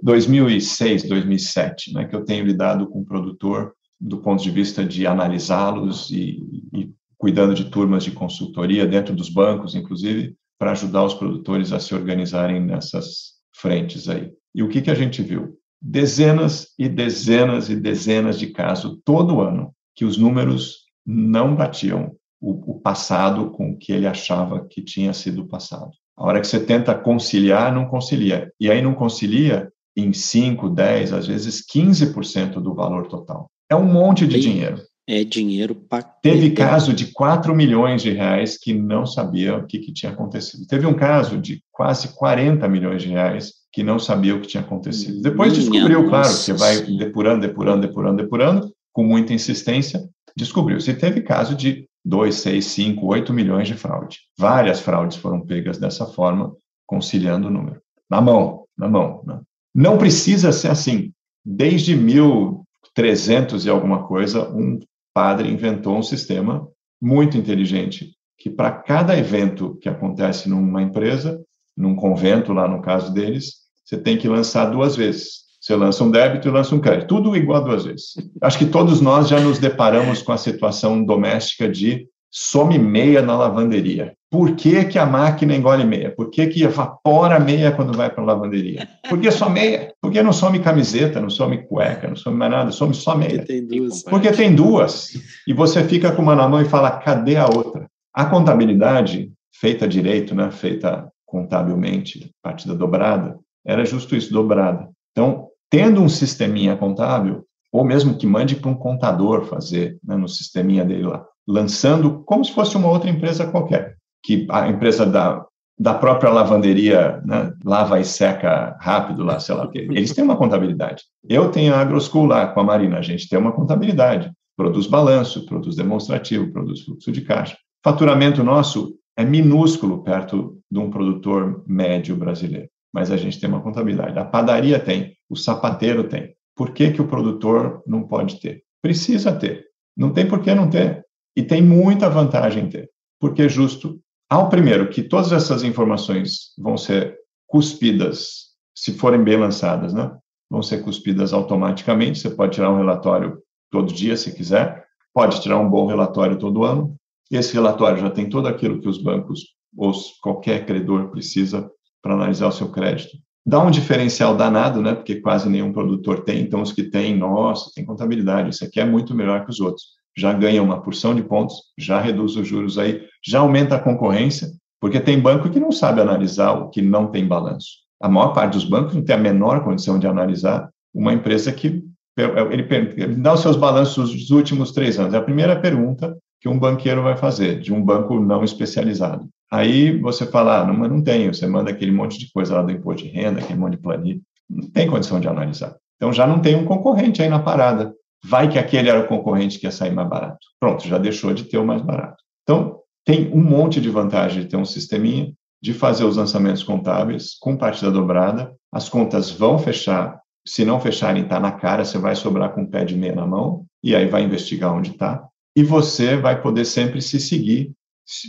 2006, 2007, né, que eu tenho lidado com o produtor do ponto de vista de analisá-los e, e cuidando de turmas de consultoria dentro dos bancos, inclusive, para ajudar os produtores a se organizarem nessas frentes aí. E o que, que a gente viu? dezenas e dezenas e dezenas de casos todo ano que os números não batiam o, o passado com o que ele achava que tinha sido o passado. A hora que você tenta conciliar, não concilia. E aí não concilia em 5, 10, às vezes 15% do valor total. É um monte de dinheiro. É dinheiro para. Teve caso de 4 milhões de reais que não sabia o que, que, tinha acontecido. Teve um caso de quase 40 milhões de reais que não sabia o que tinha acontecido. Depois Minha descobriu, nossa. claro, que vai depurando, depurando, depurando, depurando, com muita insistência, descobriu. Se teve caso de 2, 6, 5, 8 milhões de fraude. Várias fraudes foram pegas dessa forma, conciliando o número. Na mão, na mão. Né? Não precisa ser assim. Desde 1300 e alguma coisa, um padre inventou um sistema muito inteligente que para cada evento que acontece numa empresa, num convento lá no caso deles, você tem que lançar duas vezes. Você lança um débito e lança um crédito, tudo igual duas vezes. Acho que todos nós já nos deparamos com a situação doméstica de some meia na lavanderia. Por que, que a máquina engole meia? Por que, que evapora meia quando vai para a lavanderia? Por que só meia? Por que não some camiseta, não some cueca, não some mais nada, some só meia? Porque tem duas. Porque tem duas. E você fica com uma na mão e fala, cadê a outra? A contabilidade, feita direito, né, feita contabilmente, partida dobrada, era justo isso, dobrada. Então, tendo um sisteminha contábil, ou mesmo que mande para um contador fazer né, no sisteminha dele lá, lançando como se fosse uma outra empresa qualquer, que a empresa da, da própria lavanderia né, lava e seca rápido lá, sei lá o quê. Eles têm uma contabilidade. Eu tenho a AgroSchool lá com a Marina, a gente tem uma contabilidade, produz balanço, produz demonstrativo, produz fluxo de caixa. Faturamento nosso é minúsculo perto de um produtor médio brasileiro, mas a gente tem uma contabilidade. A padaria tem, o sapateiro tem. Por que, que o produtor não pode ter? Precisa ter. Não tem por que não ter. E tem muita vantagem em ter. Porque é justo, ao primeiro, que todas essas informações vão ser cuspidas, se forem bem lançadas, né? Vão ser cuspidas automaticamente. Você pode tirar um relatório todo dia, se quiser. Pode tirar um bom relatório todo ano. Esse relatório já tem tudo aquilo que os bancos ou qualquer credor precisa para analisar o seu crédito dá um diferencial danado, né? Porque quase nenhum produtor tem, então os que têm, nossa, tem contabilidade, isso aqui é muito melhor que os outros. Já ganha uma porção de pontos, já reduz os juros aí, já aumenta a concorrência, porque tem banco que não sabe analisar o que não tem balanço. A maior parte dos bancos não tem a menor condição de analisar uma empresa que ele, ele dá os seus balanços dos últimos três anos. É a primeira pergunta que um banqueiro vai fazer, de um banco não especializado. Aí você fala, ah, não, não tenho, você manda aquele monte de coisa lá do imposto de renda, aquele monte de planilha, não tem condição de analisar. Então já não tem um concorrente aí na parada. Vai que aquele era o concorrente que ia sair mais barato. Pronto, já deixou de ter o mais barato. Então, tem um monte de vantagem de ter um sisteminha, de fazer os lançamentos contábeis com partida dobrada, as contas vão fechar, se não fecharem, está na cara, você vai sobrar com o pé de meia na mão, e aí vai investigar onde está, e você vai poder sempre se seguir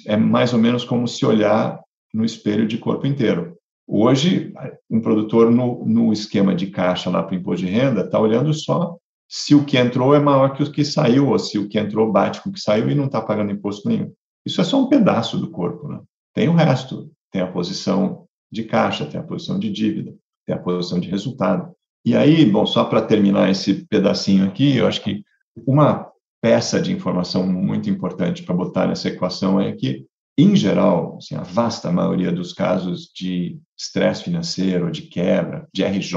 é mais ou menos como se olhar no espelho de corpo inteiro. Hoje, um produtor no, no esquema de caixa lá para imposto de renda está olhando só se o que entrou é maior que o que saiu, ou se o que entrou bate com o que saiu e não está pagando imposto nenhum. Isso é só um pedaço do corpo. Né? Tem o resto. Tem a posição de caixa, tem a posição de dívida, tem a posição de resultado. E aí, bom, só para terminar esse pedacinho aqui, eu acho que uma peça de informação muito importante para botar nessa equação é que, em geral, assim, a vasta maioria dos casos de estresse financeiro, de quebra, de RJ,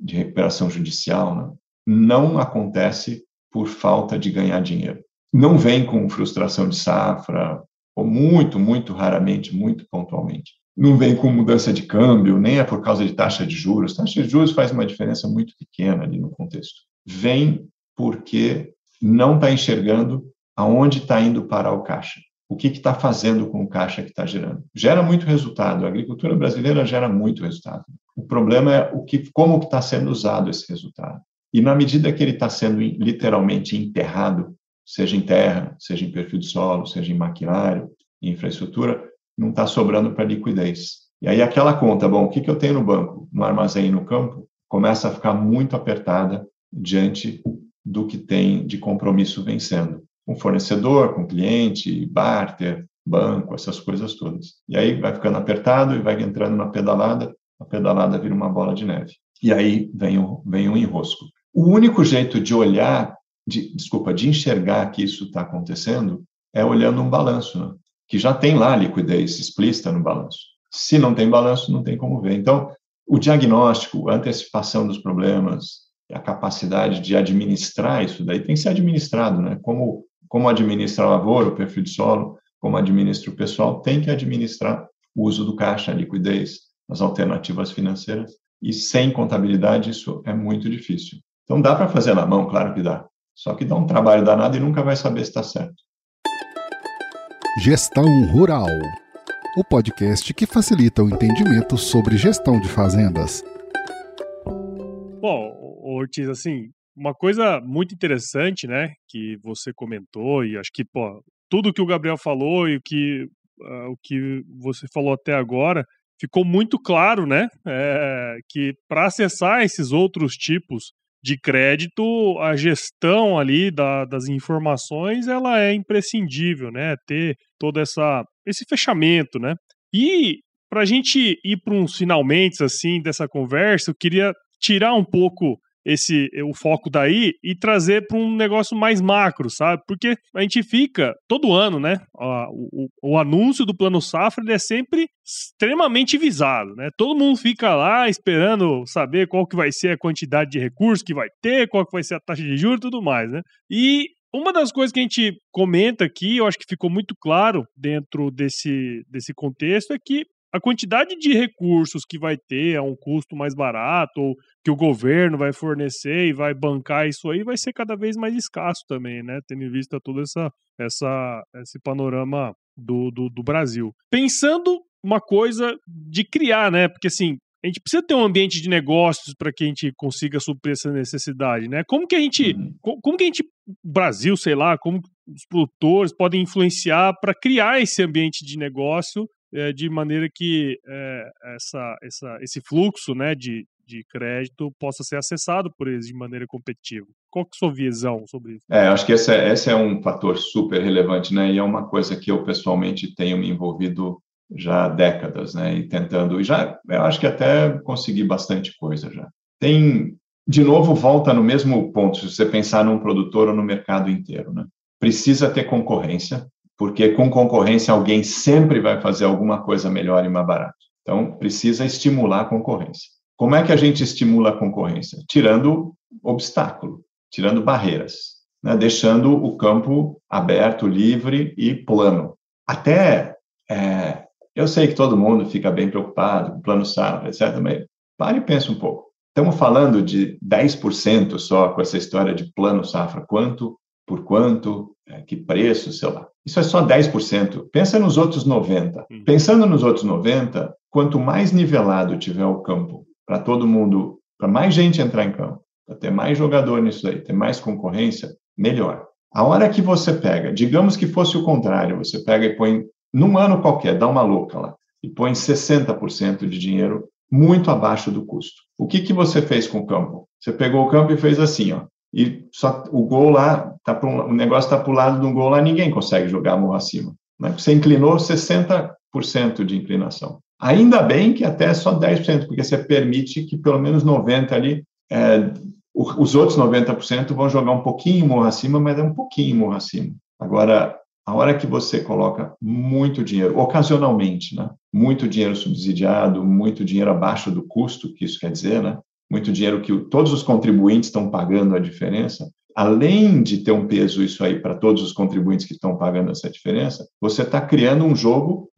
de recuperação judicial, né, não acontece por falta de ganhar dinheiro. Não vem com frustração de safra, ou muito, muito raramente, muito pontualmente. Não vem com mudança de câmbio, nem é por causa de taxa de juros. Taxa de juros faz uma diferença muito pequena ali no contexto. Vem porque não está enxergando aonde está indo parar o caixa. O que está fazendo com o caixa que está gerando? Gera muito resultado. A agricultura brasileira gera muito resultado. O problema é o que, como está sendo usado esse resultado. E na medida que ele está sendo literalmente enterrado, seja em terra, seja em perfil de solo, seja em maquinário, em infraestrutura, não está sobrando para liquidez. E aí aquela conta, bom, o que, que eu tenho no banco, no armazém no campo, começa a ficar muito apertada diante do que tem de compromisso vencendo. Com fornecedor, com cliente, barter, banco, essas coisas todas. E aí vai ficando apertado e vai entrando na pedalada, a pedalada vira uma bola de neve. e aí vem o, vem o enrosco. O único jeito de olhar, de, desculpa, de enxergar que isso está acontecendo é olhando um balanço, né? que já tem lá liquidez explícita no balanço. Se não tem balanço, não tem como ver. Então, o diagnóstico, a antecipação dos problemas, a capacidade de administrar isso daí tem que ser administrado, né? Como, como administra a lavoura, o perfil de solo, como administra o pessoal, tem que administrar o uso do caixa, a liquidez, as alternativas financeiras. E sem contabilidade isso é muito difícil. Então dá para fazer na mão, claro que dá. Só que dá um trabalho danado e nunca vai saber se está certo. Gestão Rural o podcast que facilita o entendimento sobre gestão de fazendas. Bom, Ortiz, assim, uma coisa muito interessante, né, que você comentou, e acho que, pô, tudo que o Gabriel falou e o que, uh, o que você falou até agora, ficou muito claro, né, é, que para acessar esses outros tipos de crédito, a gestão ali da, das informações ela é imprescindível, né? Ter todo essa, esse fechamento, né? E para a gente ir para uns finalmente assim dessa conversa, eu queria tirar um pouco esse o foco daí e trazer para um negócio mais macro, sabe? Porque a gente fica todo ano, né? O, o, o, anúncio do plano safra ele é sempre extremamente visado, né? Todo mundo fica lá esperando saber qual que vai ser a quantidade de recursos que vai ter, qual que vai ser a taxa de juros e tudo mais, né? E uma das coisas que a gente comenta aqui, eu acho que ficou muito claro dentro desse, desse contexto, é que a quantidade de recursos que vai ter a um custo mais barato, ou que o governo vai fornecer e vai bancar isso aí, vai ser cada vez mais escasso também, né? Tendo em vista todo essa, essa, esse panorama do, do, do Brasil. Pensando uma coisa de criar, né? Porque assim, a gente precisa ter um ambiente de negócios para que a gente consiga suprir essa necessidade, né? Como que a gente, uhum. como que a gente, Brasil, sei lá, como os produtores podem influenciar para criar esse ambiente de negócio de maneira que é, essa, essa, esse fluxo, né, de, de crédito possa ser acessado por eles de maneira competitiva. Qual que é a sua visão sobre isso? É, acho que esse é, esse é um fator super relevante, né? E é uma coisa que eu pessoalmente tenho me envolvido já há décadas, né? E tentando, e já, eu acho que até consegui bastante coisa já. Tem, de novo, volta no mesmo ponto, se você pensar num produtor ou no mercado inteiro, né? Precisa ter concorrência, porque com concorrência alguém sempre vai fazer alguma coisa melhor e mais barato. Então, precisa estimular a concorrência. Como é que a gente estimula a concorrência? Tirando obstáculo, tirando barreiras, né? deixando o campo aberto, livre e plano. Até é, eu sei que todo mundo fica bem preocupado com o plano safra, etc., mas pare e pense um pouco. Estamos falando de 10% só com essa história de plano safra. Quanto, por quanto, é, que preço, sei lá. Isso é só 10%. Pensa nos outros 90%. Hum. Pensando nos outros 90%, quanto mais nivelado tiver o campo, para todo mundo, para mais gente entrar em campo, para ter mais jogador nisso aí, ter mais concorrência, melhor. A hora que você pega, digamos que fosse o contrário, você pega e põe num ano qualquer, dá uma louca lá, e põe 60% de dinheiro muito abaixo do custo. O que, que você fez com o campo? Você pegou o campo e fez assim, ó, e só o gol lá, tá o negócio está para o lado do gol lá, ninguém consegue jogar a mão acima. Né? Você inclinou 60% de inclinação. Ainda bem que até só 10%, porque você permite que pelo menos 90% ali, é, os outros 90% vão jogar um pouquinho morro acima, mas é um pouquinho morro acima. Agora, a hora que você coloca muito dinheiro, ocasionalmente, né? muito dinheiro subsidiado, muito dinheiro abaixo do custo, que isso quer dizer, né? Muito dinheiro que todos os contribuintes estão pagando a diferença, além de ter um peso isso aí para todos os contribuintes que estão pagando essa diferença, você está criando um jogo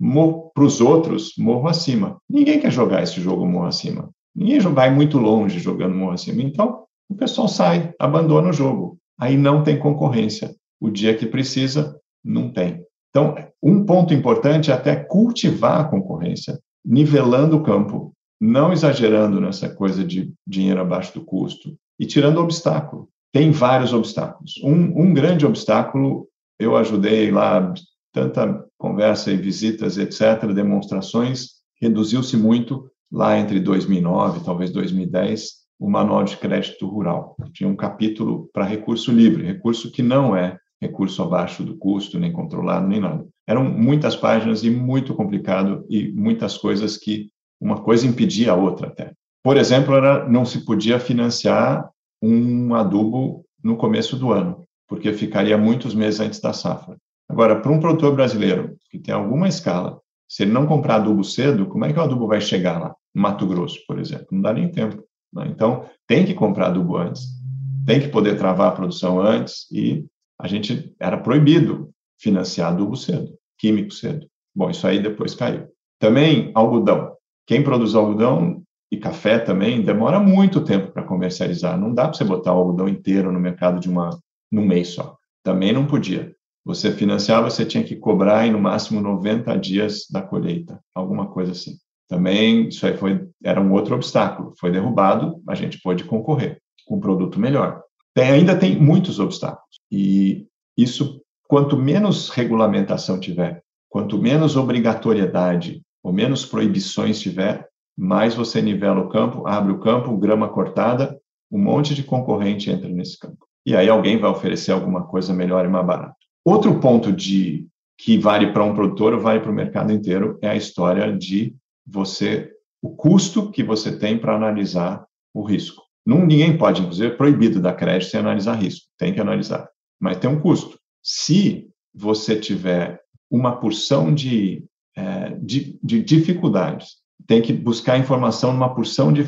para os outros morro acima. Ninguém quer jogar esse jogo morro acima. Ninguém vai muito longe jogando morro acima. Então, o pessoal sai, abandona o jogo. Aí não tem concorrência. O dia que precisa, não tem. Então, um ponto importante é até cultivar a concorrência, nivelando o campo, não exagerando nessa coisa de dinheiro abaixo do custo e tirando obstáculo. Tem vários obstáculos. Um, um grande obstáculo, eu ajudei lá, tanta conversa e visitas, etc., demonstrações, reduziu-se muito lá entre 2009 talvez 2010, o Manual de Crédito Rural. Tinha um capítulo para recurso livre, recurso que não é recurso abaixo do custo, nem controlado, nem nada. Eram muitas páginas e muito complicado e muitas coisas que uma coisa impedia a outra até. Por exemplo, era, não se podia financiar um adubo no começo do ano, porque ficaria muitos meses antes da safra. Agora, para um produtor brasileiro que tem alguma escala, se ele não comprar adubo cedo, como é que o adubo vai chegar lá? No Mato Grosso, por exemplo. Não dá nem tempo. Né? Então, tem que comprar adubo antes, tem que poder travar a produção antes e a gente era proibido financiar adubo cedo, químico cedo. Bom, isso aí depois caiu. Também algodão. Quem produz algodão e café também demora muito tempo para comercializar. Não dá para você botar o algodão inteiro no mercado de uma num mês só. Também não podia. Você financiava, você tinha que cobrar em no máximo 90 dias da colheita, alguma coisa assim. Também isso aí foi era um outro obstáculo. Foi derrubado, a gente pôde concorrer com um produto melhor. Tem, ainda tem muitos obstáculos. E isso, quanto menos regulamentação tiver, quanto menos obrigatoriedade ou menos proibições tiver, mais você nivela o campo, abre o campo, grama cortada, um monte de concorrente entra nesse campo. E aí alguém vai oferecer alguma coisa melhor e mais barato. Outro ponto de que vale para um produtor ou vale para o mercado inteiro é a história de você o custo que você tem para analisar o risco. Não, ninguém pode, inclusive, é proibido dar crédito sem analisar risco. Tem que analisar. Mas tem um custo. Se você tiver uma porção de, é, de, de dificuldades, tem que buscar informação numa porção de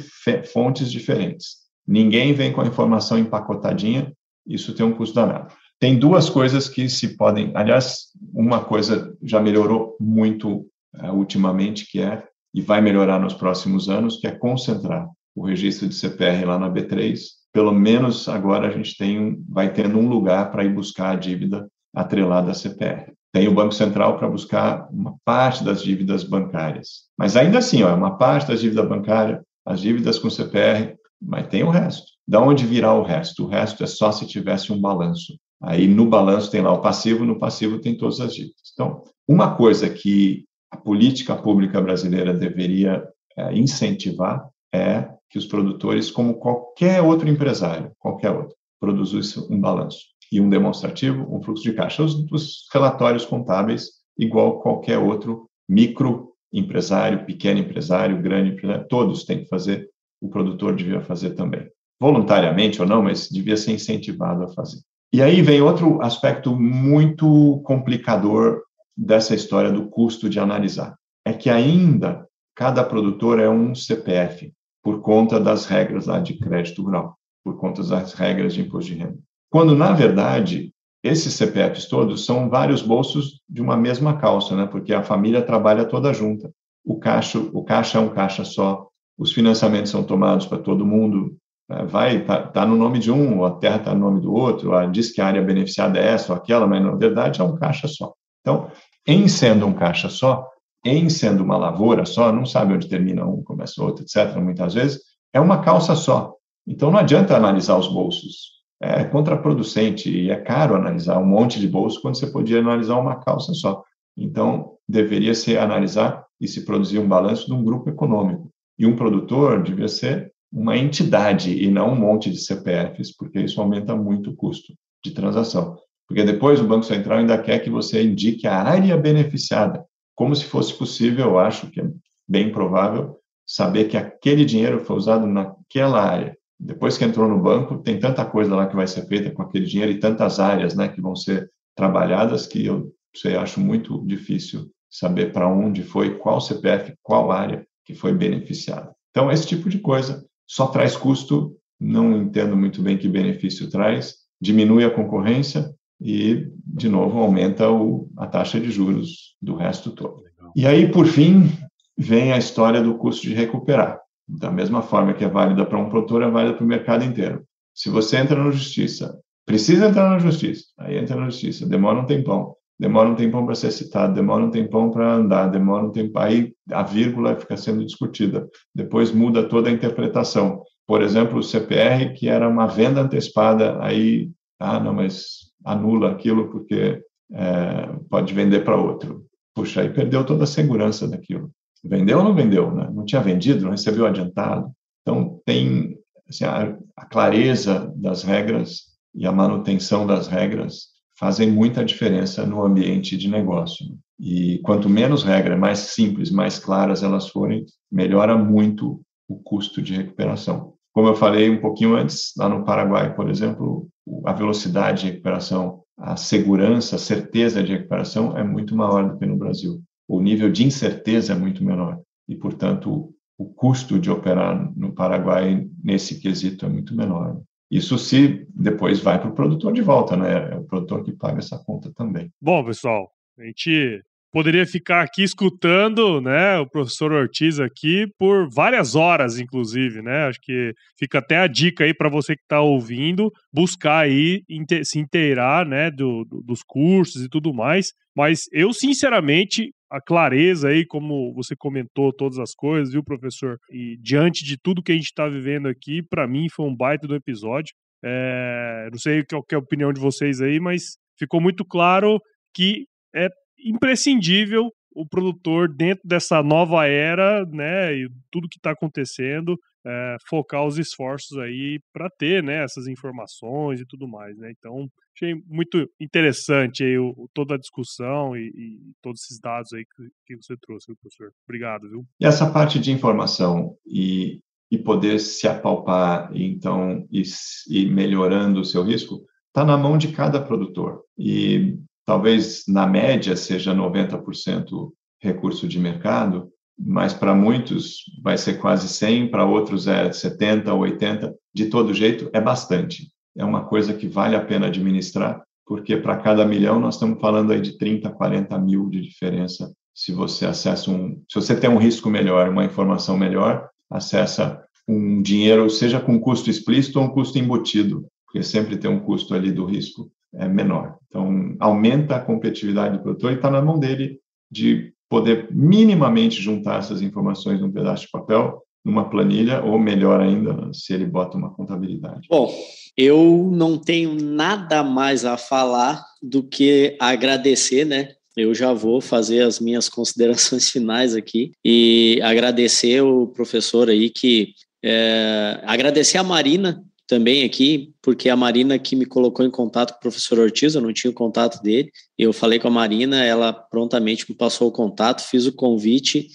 fontes diferentes. Ninguém vem com a informação empacotadinha, isso tem um custo danado. Tem duas coisas que se podem, aliás, uma coisa já melhorou muito uh, ultimamente, que é, e vai melhorar nos próximos anos, que é concentrar o registro de CPR lá na B3. Pelo menos agora a gente tem, vai tendo um lugar para ir buscar a dívida atrelada à CPR. Tem o Banco Central para buscar uma parte das dívidas bancárias. Mas ainda assim, ó, é uma parte das dívidas bancárias, as dívidas com CPR, mas tem o resto. Da onde virá o resto? O resto é só se tivesse um balanço. Aí no balanço tem lá o passivo, no passivo tem todas as dívidas. Então, uma coisa que a política pública brasileira deveria é, incentivar é que os produtores, como qualquer outro empresário, qualquer outro, produzissem um balanço e um demonstrativo, um fluxo de caixa. Os, os relatórios contábeis, igual qualquer outro micro empresário, pequeno empresário, grande empresário, todos têm que fazer, o produtor devia fazer também. Voluntariamente ou não, mas devia ser incentivado a fazer. E aí vem outro aspecto muito complicador dessa história do custo de analisar. É que ainda cada produtor é um CPF, por conta das regras lá de crédito rural, por conta das regras de imposto de renda. Quando, na verdade, esses CPFs todos são vários bolsos de uma mesma calça, né? porque a família trabalha toda junta. O caixa, o caixa é um caixa só, os financiamentos são tomados para todo mundo, né? vai, tá, tá, no nome de um, a terra está no nome do outro, a, diz que a área beneficiada é essa ou aquela, mas na verdade é um caixa só. Então, em sendo um caixa só, em sendo uma lavoura só, não sabe onde termina um, começa outro, etc., muitas vezes, é uma calça só. Então, não adianta analisar os bolsos é contraproducente e é caro analisar um monte de bolso quando você podia analisar uma calça só. Então, deveria se analisar e se produzir um balanço de um grupo econômico. E um produtor devia ser uma entidade e não um monte de CPFs, porque isso aumenta muito o custo de transação. Porque depois o Banco Central ainda quer que você indique a área beneficiada, como se fosse possível, eu acho que é bem provável, saber que aquele dinheiro foi usado naquela área depois que entrou no banco, tem tanta coisa lá que vai ser feita com aquele dinheiro e tantas áreas né, que vão ser trabalhadas que eu sei, acho muito difícil saber para onde foi, qual CPF, qual área que foi beneficiada. Então, esse tipo de coisa só traz custo, não entendo muito bem que benefício traz, diminui a concorrência e, de novo, aumenta o, a taxa de juros do resto todo. E aí, por fim, vem a história do custo de recuperar. Da mesma forma que é válida para um produtor, é válida para o mercado inteiro. Se você entra na justiça, precisa entrar na justiça, aí entra na justiça, demora um tempão, demora um tempão para ser citado, demora um tempão para andar, demora um tempo, aí a vírgula fica sendo discutida, depois muda toda a interpretação. Por exemplo, o CPR, que era uma venda antecipada, aí, ah, não, mas anula aquilo porque é, pode vender para outro. Puxa, aí perdeu toda a segurança daquilo. Vendeu ou não vendeu? Né? Não tinha vendido, não recebeu adiantado. Então, tem assim, a, a, clareza das regras e a manutenção das regras fazem muita diferença no ambiente de negócio. E quanto menos regras, mais simples, mais claras elas forem, melhora muito o custo de recuperação. Como eu falei um pouquinho antes, lá no Paraguai, por exemplo, a velocidade de recuperação, a segurança, a certeza de recuperação é muito maior do que no Brasil. O nível de incerteza é muito menor e, portanto, o custo de operar no Paraguai nesse quesito é muito menor. Isso se depois vai para o produtor de volta, né? É o produtor que paga essa conta também. Bom, pessoal, a gente poderia ficar aqui escutando, né, o professor Ortiz aqui por várias horas, inclusive, né? Acho que fica até a dica aí para você que está ouvindo, buscar aí se inteirar, né, do, do, dos cursos e tudo mais. Mas eu, sinceramente, a clareza aí, como você comentou todas as coisas, viu, professor? E diante de tudo que a gente está vivendo aqui, para mim foi um baita do episódio. É, não sei qual é a opinião de vocês aí, mas ficou muito claro que é imprescindível o produtor dentro dessa nova era, né, e tudo que está acontecendo, é, focar os esforços aí para ter, né, essas informações e tudo mais, né. Então achei muito interessante aí o, toda a discussão e, e, todos esses dados aí que, que você trouxe, professor. Obrigado, viu? E essa parte de informação e, e poder se apalpar, então, e, e melhorando o seu risco, está na mão de cada produtor. E talvez na média seja 90% recurso de mercado, mas para muitos vai ser quase 100, para outros é 70, 80, de todo jeito é bastante. É uma coisa que vale a pena administrar, porque para cada milhão nós estamos falando aí de 30, 40 mil de diferença. Se você acessa um, se você tem um risco melhor, uma informação melhor, acessa um dinheiro, seja com custo explícito ou um custo embutido, porque sempre tem um custo ali do risco é menor. Então, aumenta a competitividade do produtor e está na mão dele de poder minimamente juntar essas informações num pedaço de papel, numa planilha, ou melhor ainda, se ele bota uma contabilidade. Bom, eu não tenho nada mais a falar do que agradecer, né? Eu já vou fazer as minhas considerações finais aqui e agradecer o professor aí que é, agradecer a Marina também aqui, porque a Marina que me colocou em contato com o professor Ortiz, eu não tinha o contato dele. Eu falei com a Marina, ela prontamente me passou o contato, fiz o convite.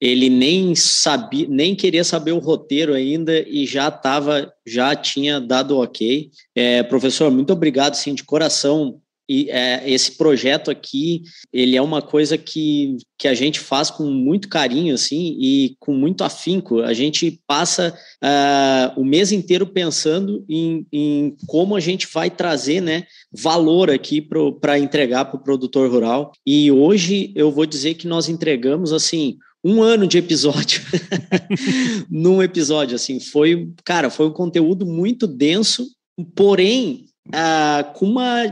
Ele nem sabia, nem queria saber o roteiro ainda e já estava, já tinha dado ok. É, professor, muito obrigado, sim, de coração e é, esse projeto aqui, ele é uma coisa que, que a gente faz com muito carinho, assim, e com muito afinco. A gente passa uh, o mês inteiro pensando em, em, como a gente vai trazer, né, valor aqui para entregar para o produtor rural. E hoje eu vou dizer que nós entregamos, assim, um ano de episódio num episódio, assim, foi, cara, foi um conteúdo muito denso, porém, uh, com uma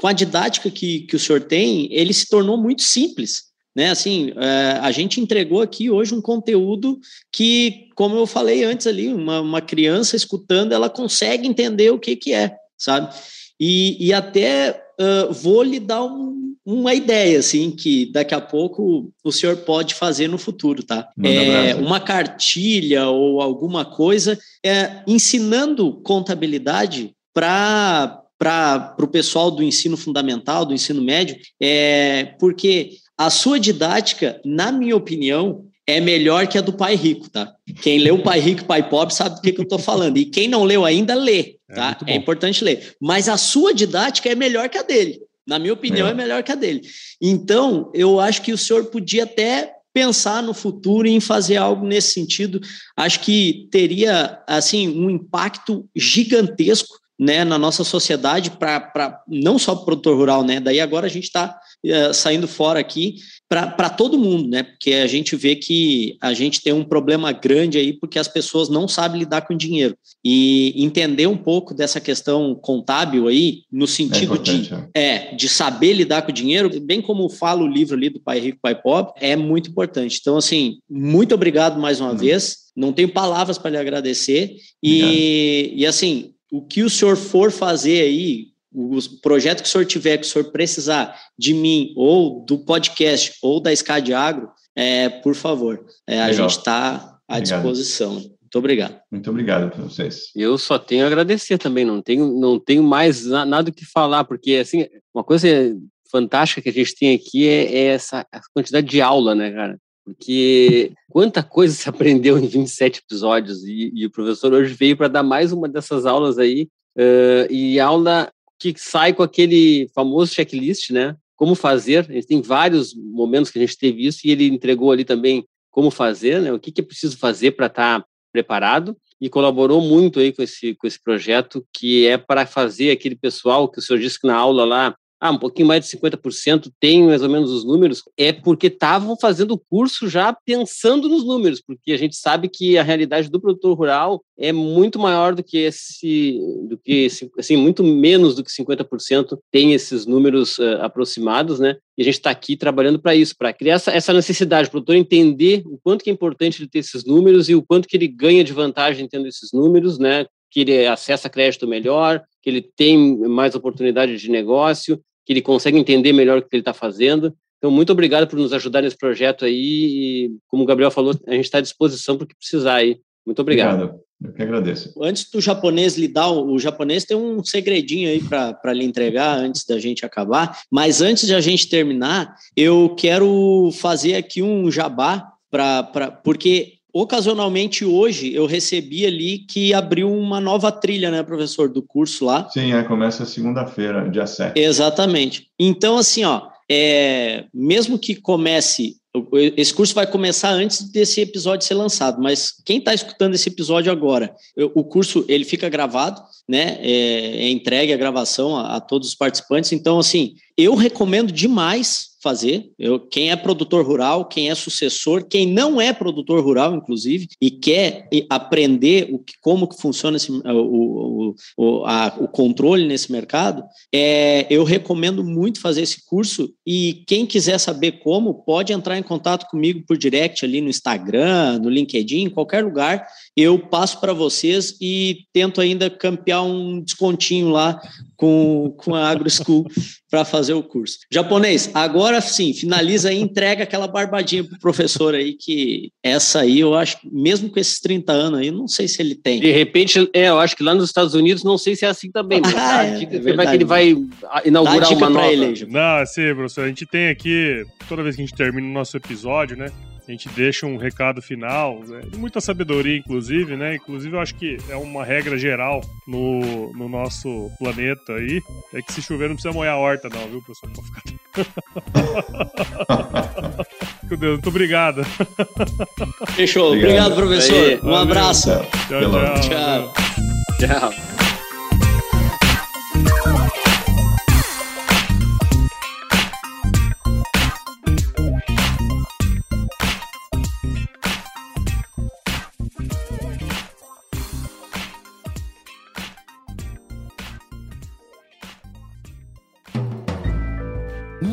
com a didática que, que o senhor tem, ele se tornou muito simples. Né, assim, é, a gente entregou aqui hoje um conteúdo que, como eu falei antes ali, uma, uma criança escutando, ela consegue entender o que, que é, sabe? E, e até uh, vou lhe dar um, uma ideia, assim, que daqui a pouco o senhor pode fazer no futuro, tá? É, uma cartilha ou alguma coisa é, ensinando contabilidade para para o pessoal do ensino fundamental, do ensino médio, é porque a sua didática, na minha opinião, é melhor que a do pai rico, tá? Quem leu Pai Rico e Pai Pobre sabe do que, que eu estou falando. E quem não leu ainda, lê, é tá? É, é importante ler. Mas a sua didática é melhor que a dele. Na minha opinião, é. é melhor que a dele. Então, eu acho que o senhor podia até pensar no futuro em fazer algo nesse sentido. Acho que teria, assim, um impacto gigantesco né, na nossa sociedade para não só para o produtor rural, né? Daí agora a gente está é, saindo fora aqui para todo mundo, né? Porque a gente vê que a gente tem um problema grande aí porque as pessoas não sabem lidar com dinheiro. E entender um pouco dessa questão contábil aí, no sentido é de, é. é, de saber lidar com o dinheiro, bem como fala o livro ali do Pai Rico, Pai Pobre, é muito importante. Então, assim, muito obrigado mais uma hum. vez. Não tenho palavras para lhe agradecer. E, e assim, o que o senhor for fazer aí, o projeto que o senhor tiver, que o senhor precisar de mim, ou do podcast, ou da SCAD Agro, é, por favor, é, a gente está à obrigado. disposição. Muito obrigado. Muito obrigado para vocês. Eu só tenho a agradecer também, não tenho, não tenho mais nada o que falar, porque assim, uma coisa fantástica que a gente tem aqui é, é essa quantidade de aula, né, cara? Porque quanta coisa se aprendeu em 27 episódios e, e o professor hoje veio para dar mais uma dessas aulas aí, uh, e aula que sai com aquele famoso checklist, né? Como fazer, a gente tem vários momentos que a gente teve isso e ele entregou ali também como fazer, né? O que, que é preciso fazer para estar tá preparado e colaborou muito aí com esse, com esse projeto que é para fazer aquele pessoal que o senhor disse que na aula lá ah, um pouquinho mais de 50% tem mais ou menos os números, é porque estavam fazendo o curso já pensando nos números, porque a gente sabe que a realidade do produtor rural é muito maior do que esse, do que assim, muito menos do que 50% tem esses números uh, aproximados, né? E a gente está aqui trabalhando para isso, para criar essa, essa necessidade, o produtor entender o quanto que é importante ele ter esses números e o quanto que ele ganha de vantagem tendo esses números, né? Que ele acessa crédito melhor, que ele tem mais oportunidade de negócio, que ele consegue entender melhor o que ele está fazendo. Então, muito obrigado por nos ajudar nesse projeto aí. E, como o Gabriel falou, a gente está à disposição para o que precisar aí. Muito obrigado. obrigado. Eu que agradeço. Antes do japonês lhe dar, o japonês tem um segredinho aí para lhe entregar antes da gente acabar. Mas antes de a gente terminar, eu quero fazer aqui um jabá para porque ocasionalmente hoje eu recebi ali que abriu uma nova trilha, né, professor, do curso lá. Sim, é, começa segunda-feira, dia 7. Exatamente. Então, assim, ó, é, mesmo que comece esse curso vai começar antes desse episódio ser lançado, mas quem está escutando esse episódio agora, o curso ele fica gravado, né? É, é entregue a gravação a, a, todos os participantes. Então, assim, eu recomendo demais fazer. Eu, quem é produtor rural, quem é sucessor, quem não é produtor rural, inclusive, e quer aprender o que, como que funciona esse, o, o, a, o controle nesse mercado, é, eu recomendo muito fazer esse curso. E quem quiser saber como, pode entrar em contato comigo por direct ali no Instagram, no LinkedIn, em qualquer lugar. Eu passo para vocês e tento ainda campear um descontinho lá com, com a AgroSchool para fazer o curso. Japonês, agora sim, finaliza e entrega aquela barbadinha pro professor aí, que essa aí eu acho, mesmo com esses 30 anos aí, não sei se ele tem. De repente, é, eu acho que lá nos Estados Unidos não sei se é assim também. Ah, é, dica, é vai que ele vai inaugurar uma nova. Ele, não, assim, professor, a gente tem aqui, toda vez que a gente termina o nosso episódio, né, a gente deixa um recado final, né? muita sabedoria, inclusive, né? Inclusive, eu acho que é uma regra geral no, no nosso planeta aí, é que se chover não precisa molhar a horta, não, viu, pessoal? Meu Deus, muito obrigado. Fechou. Obrigado, obrigado professor. Aí, um valeu. abraço. tchau. tchau. tchau. tchau.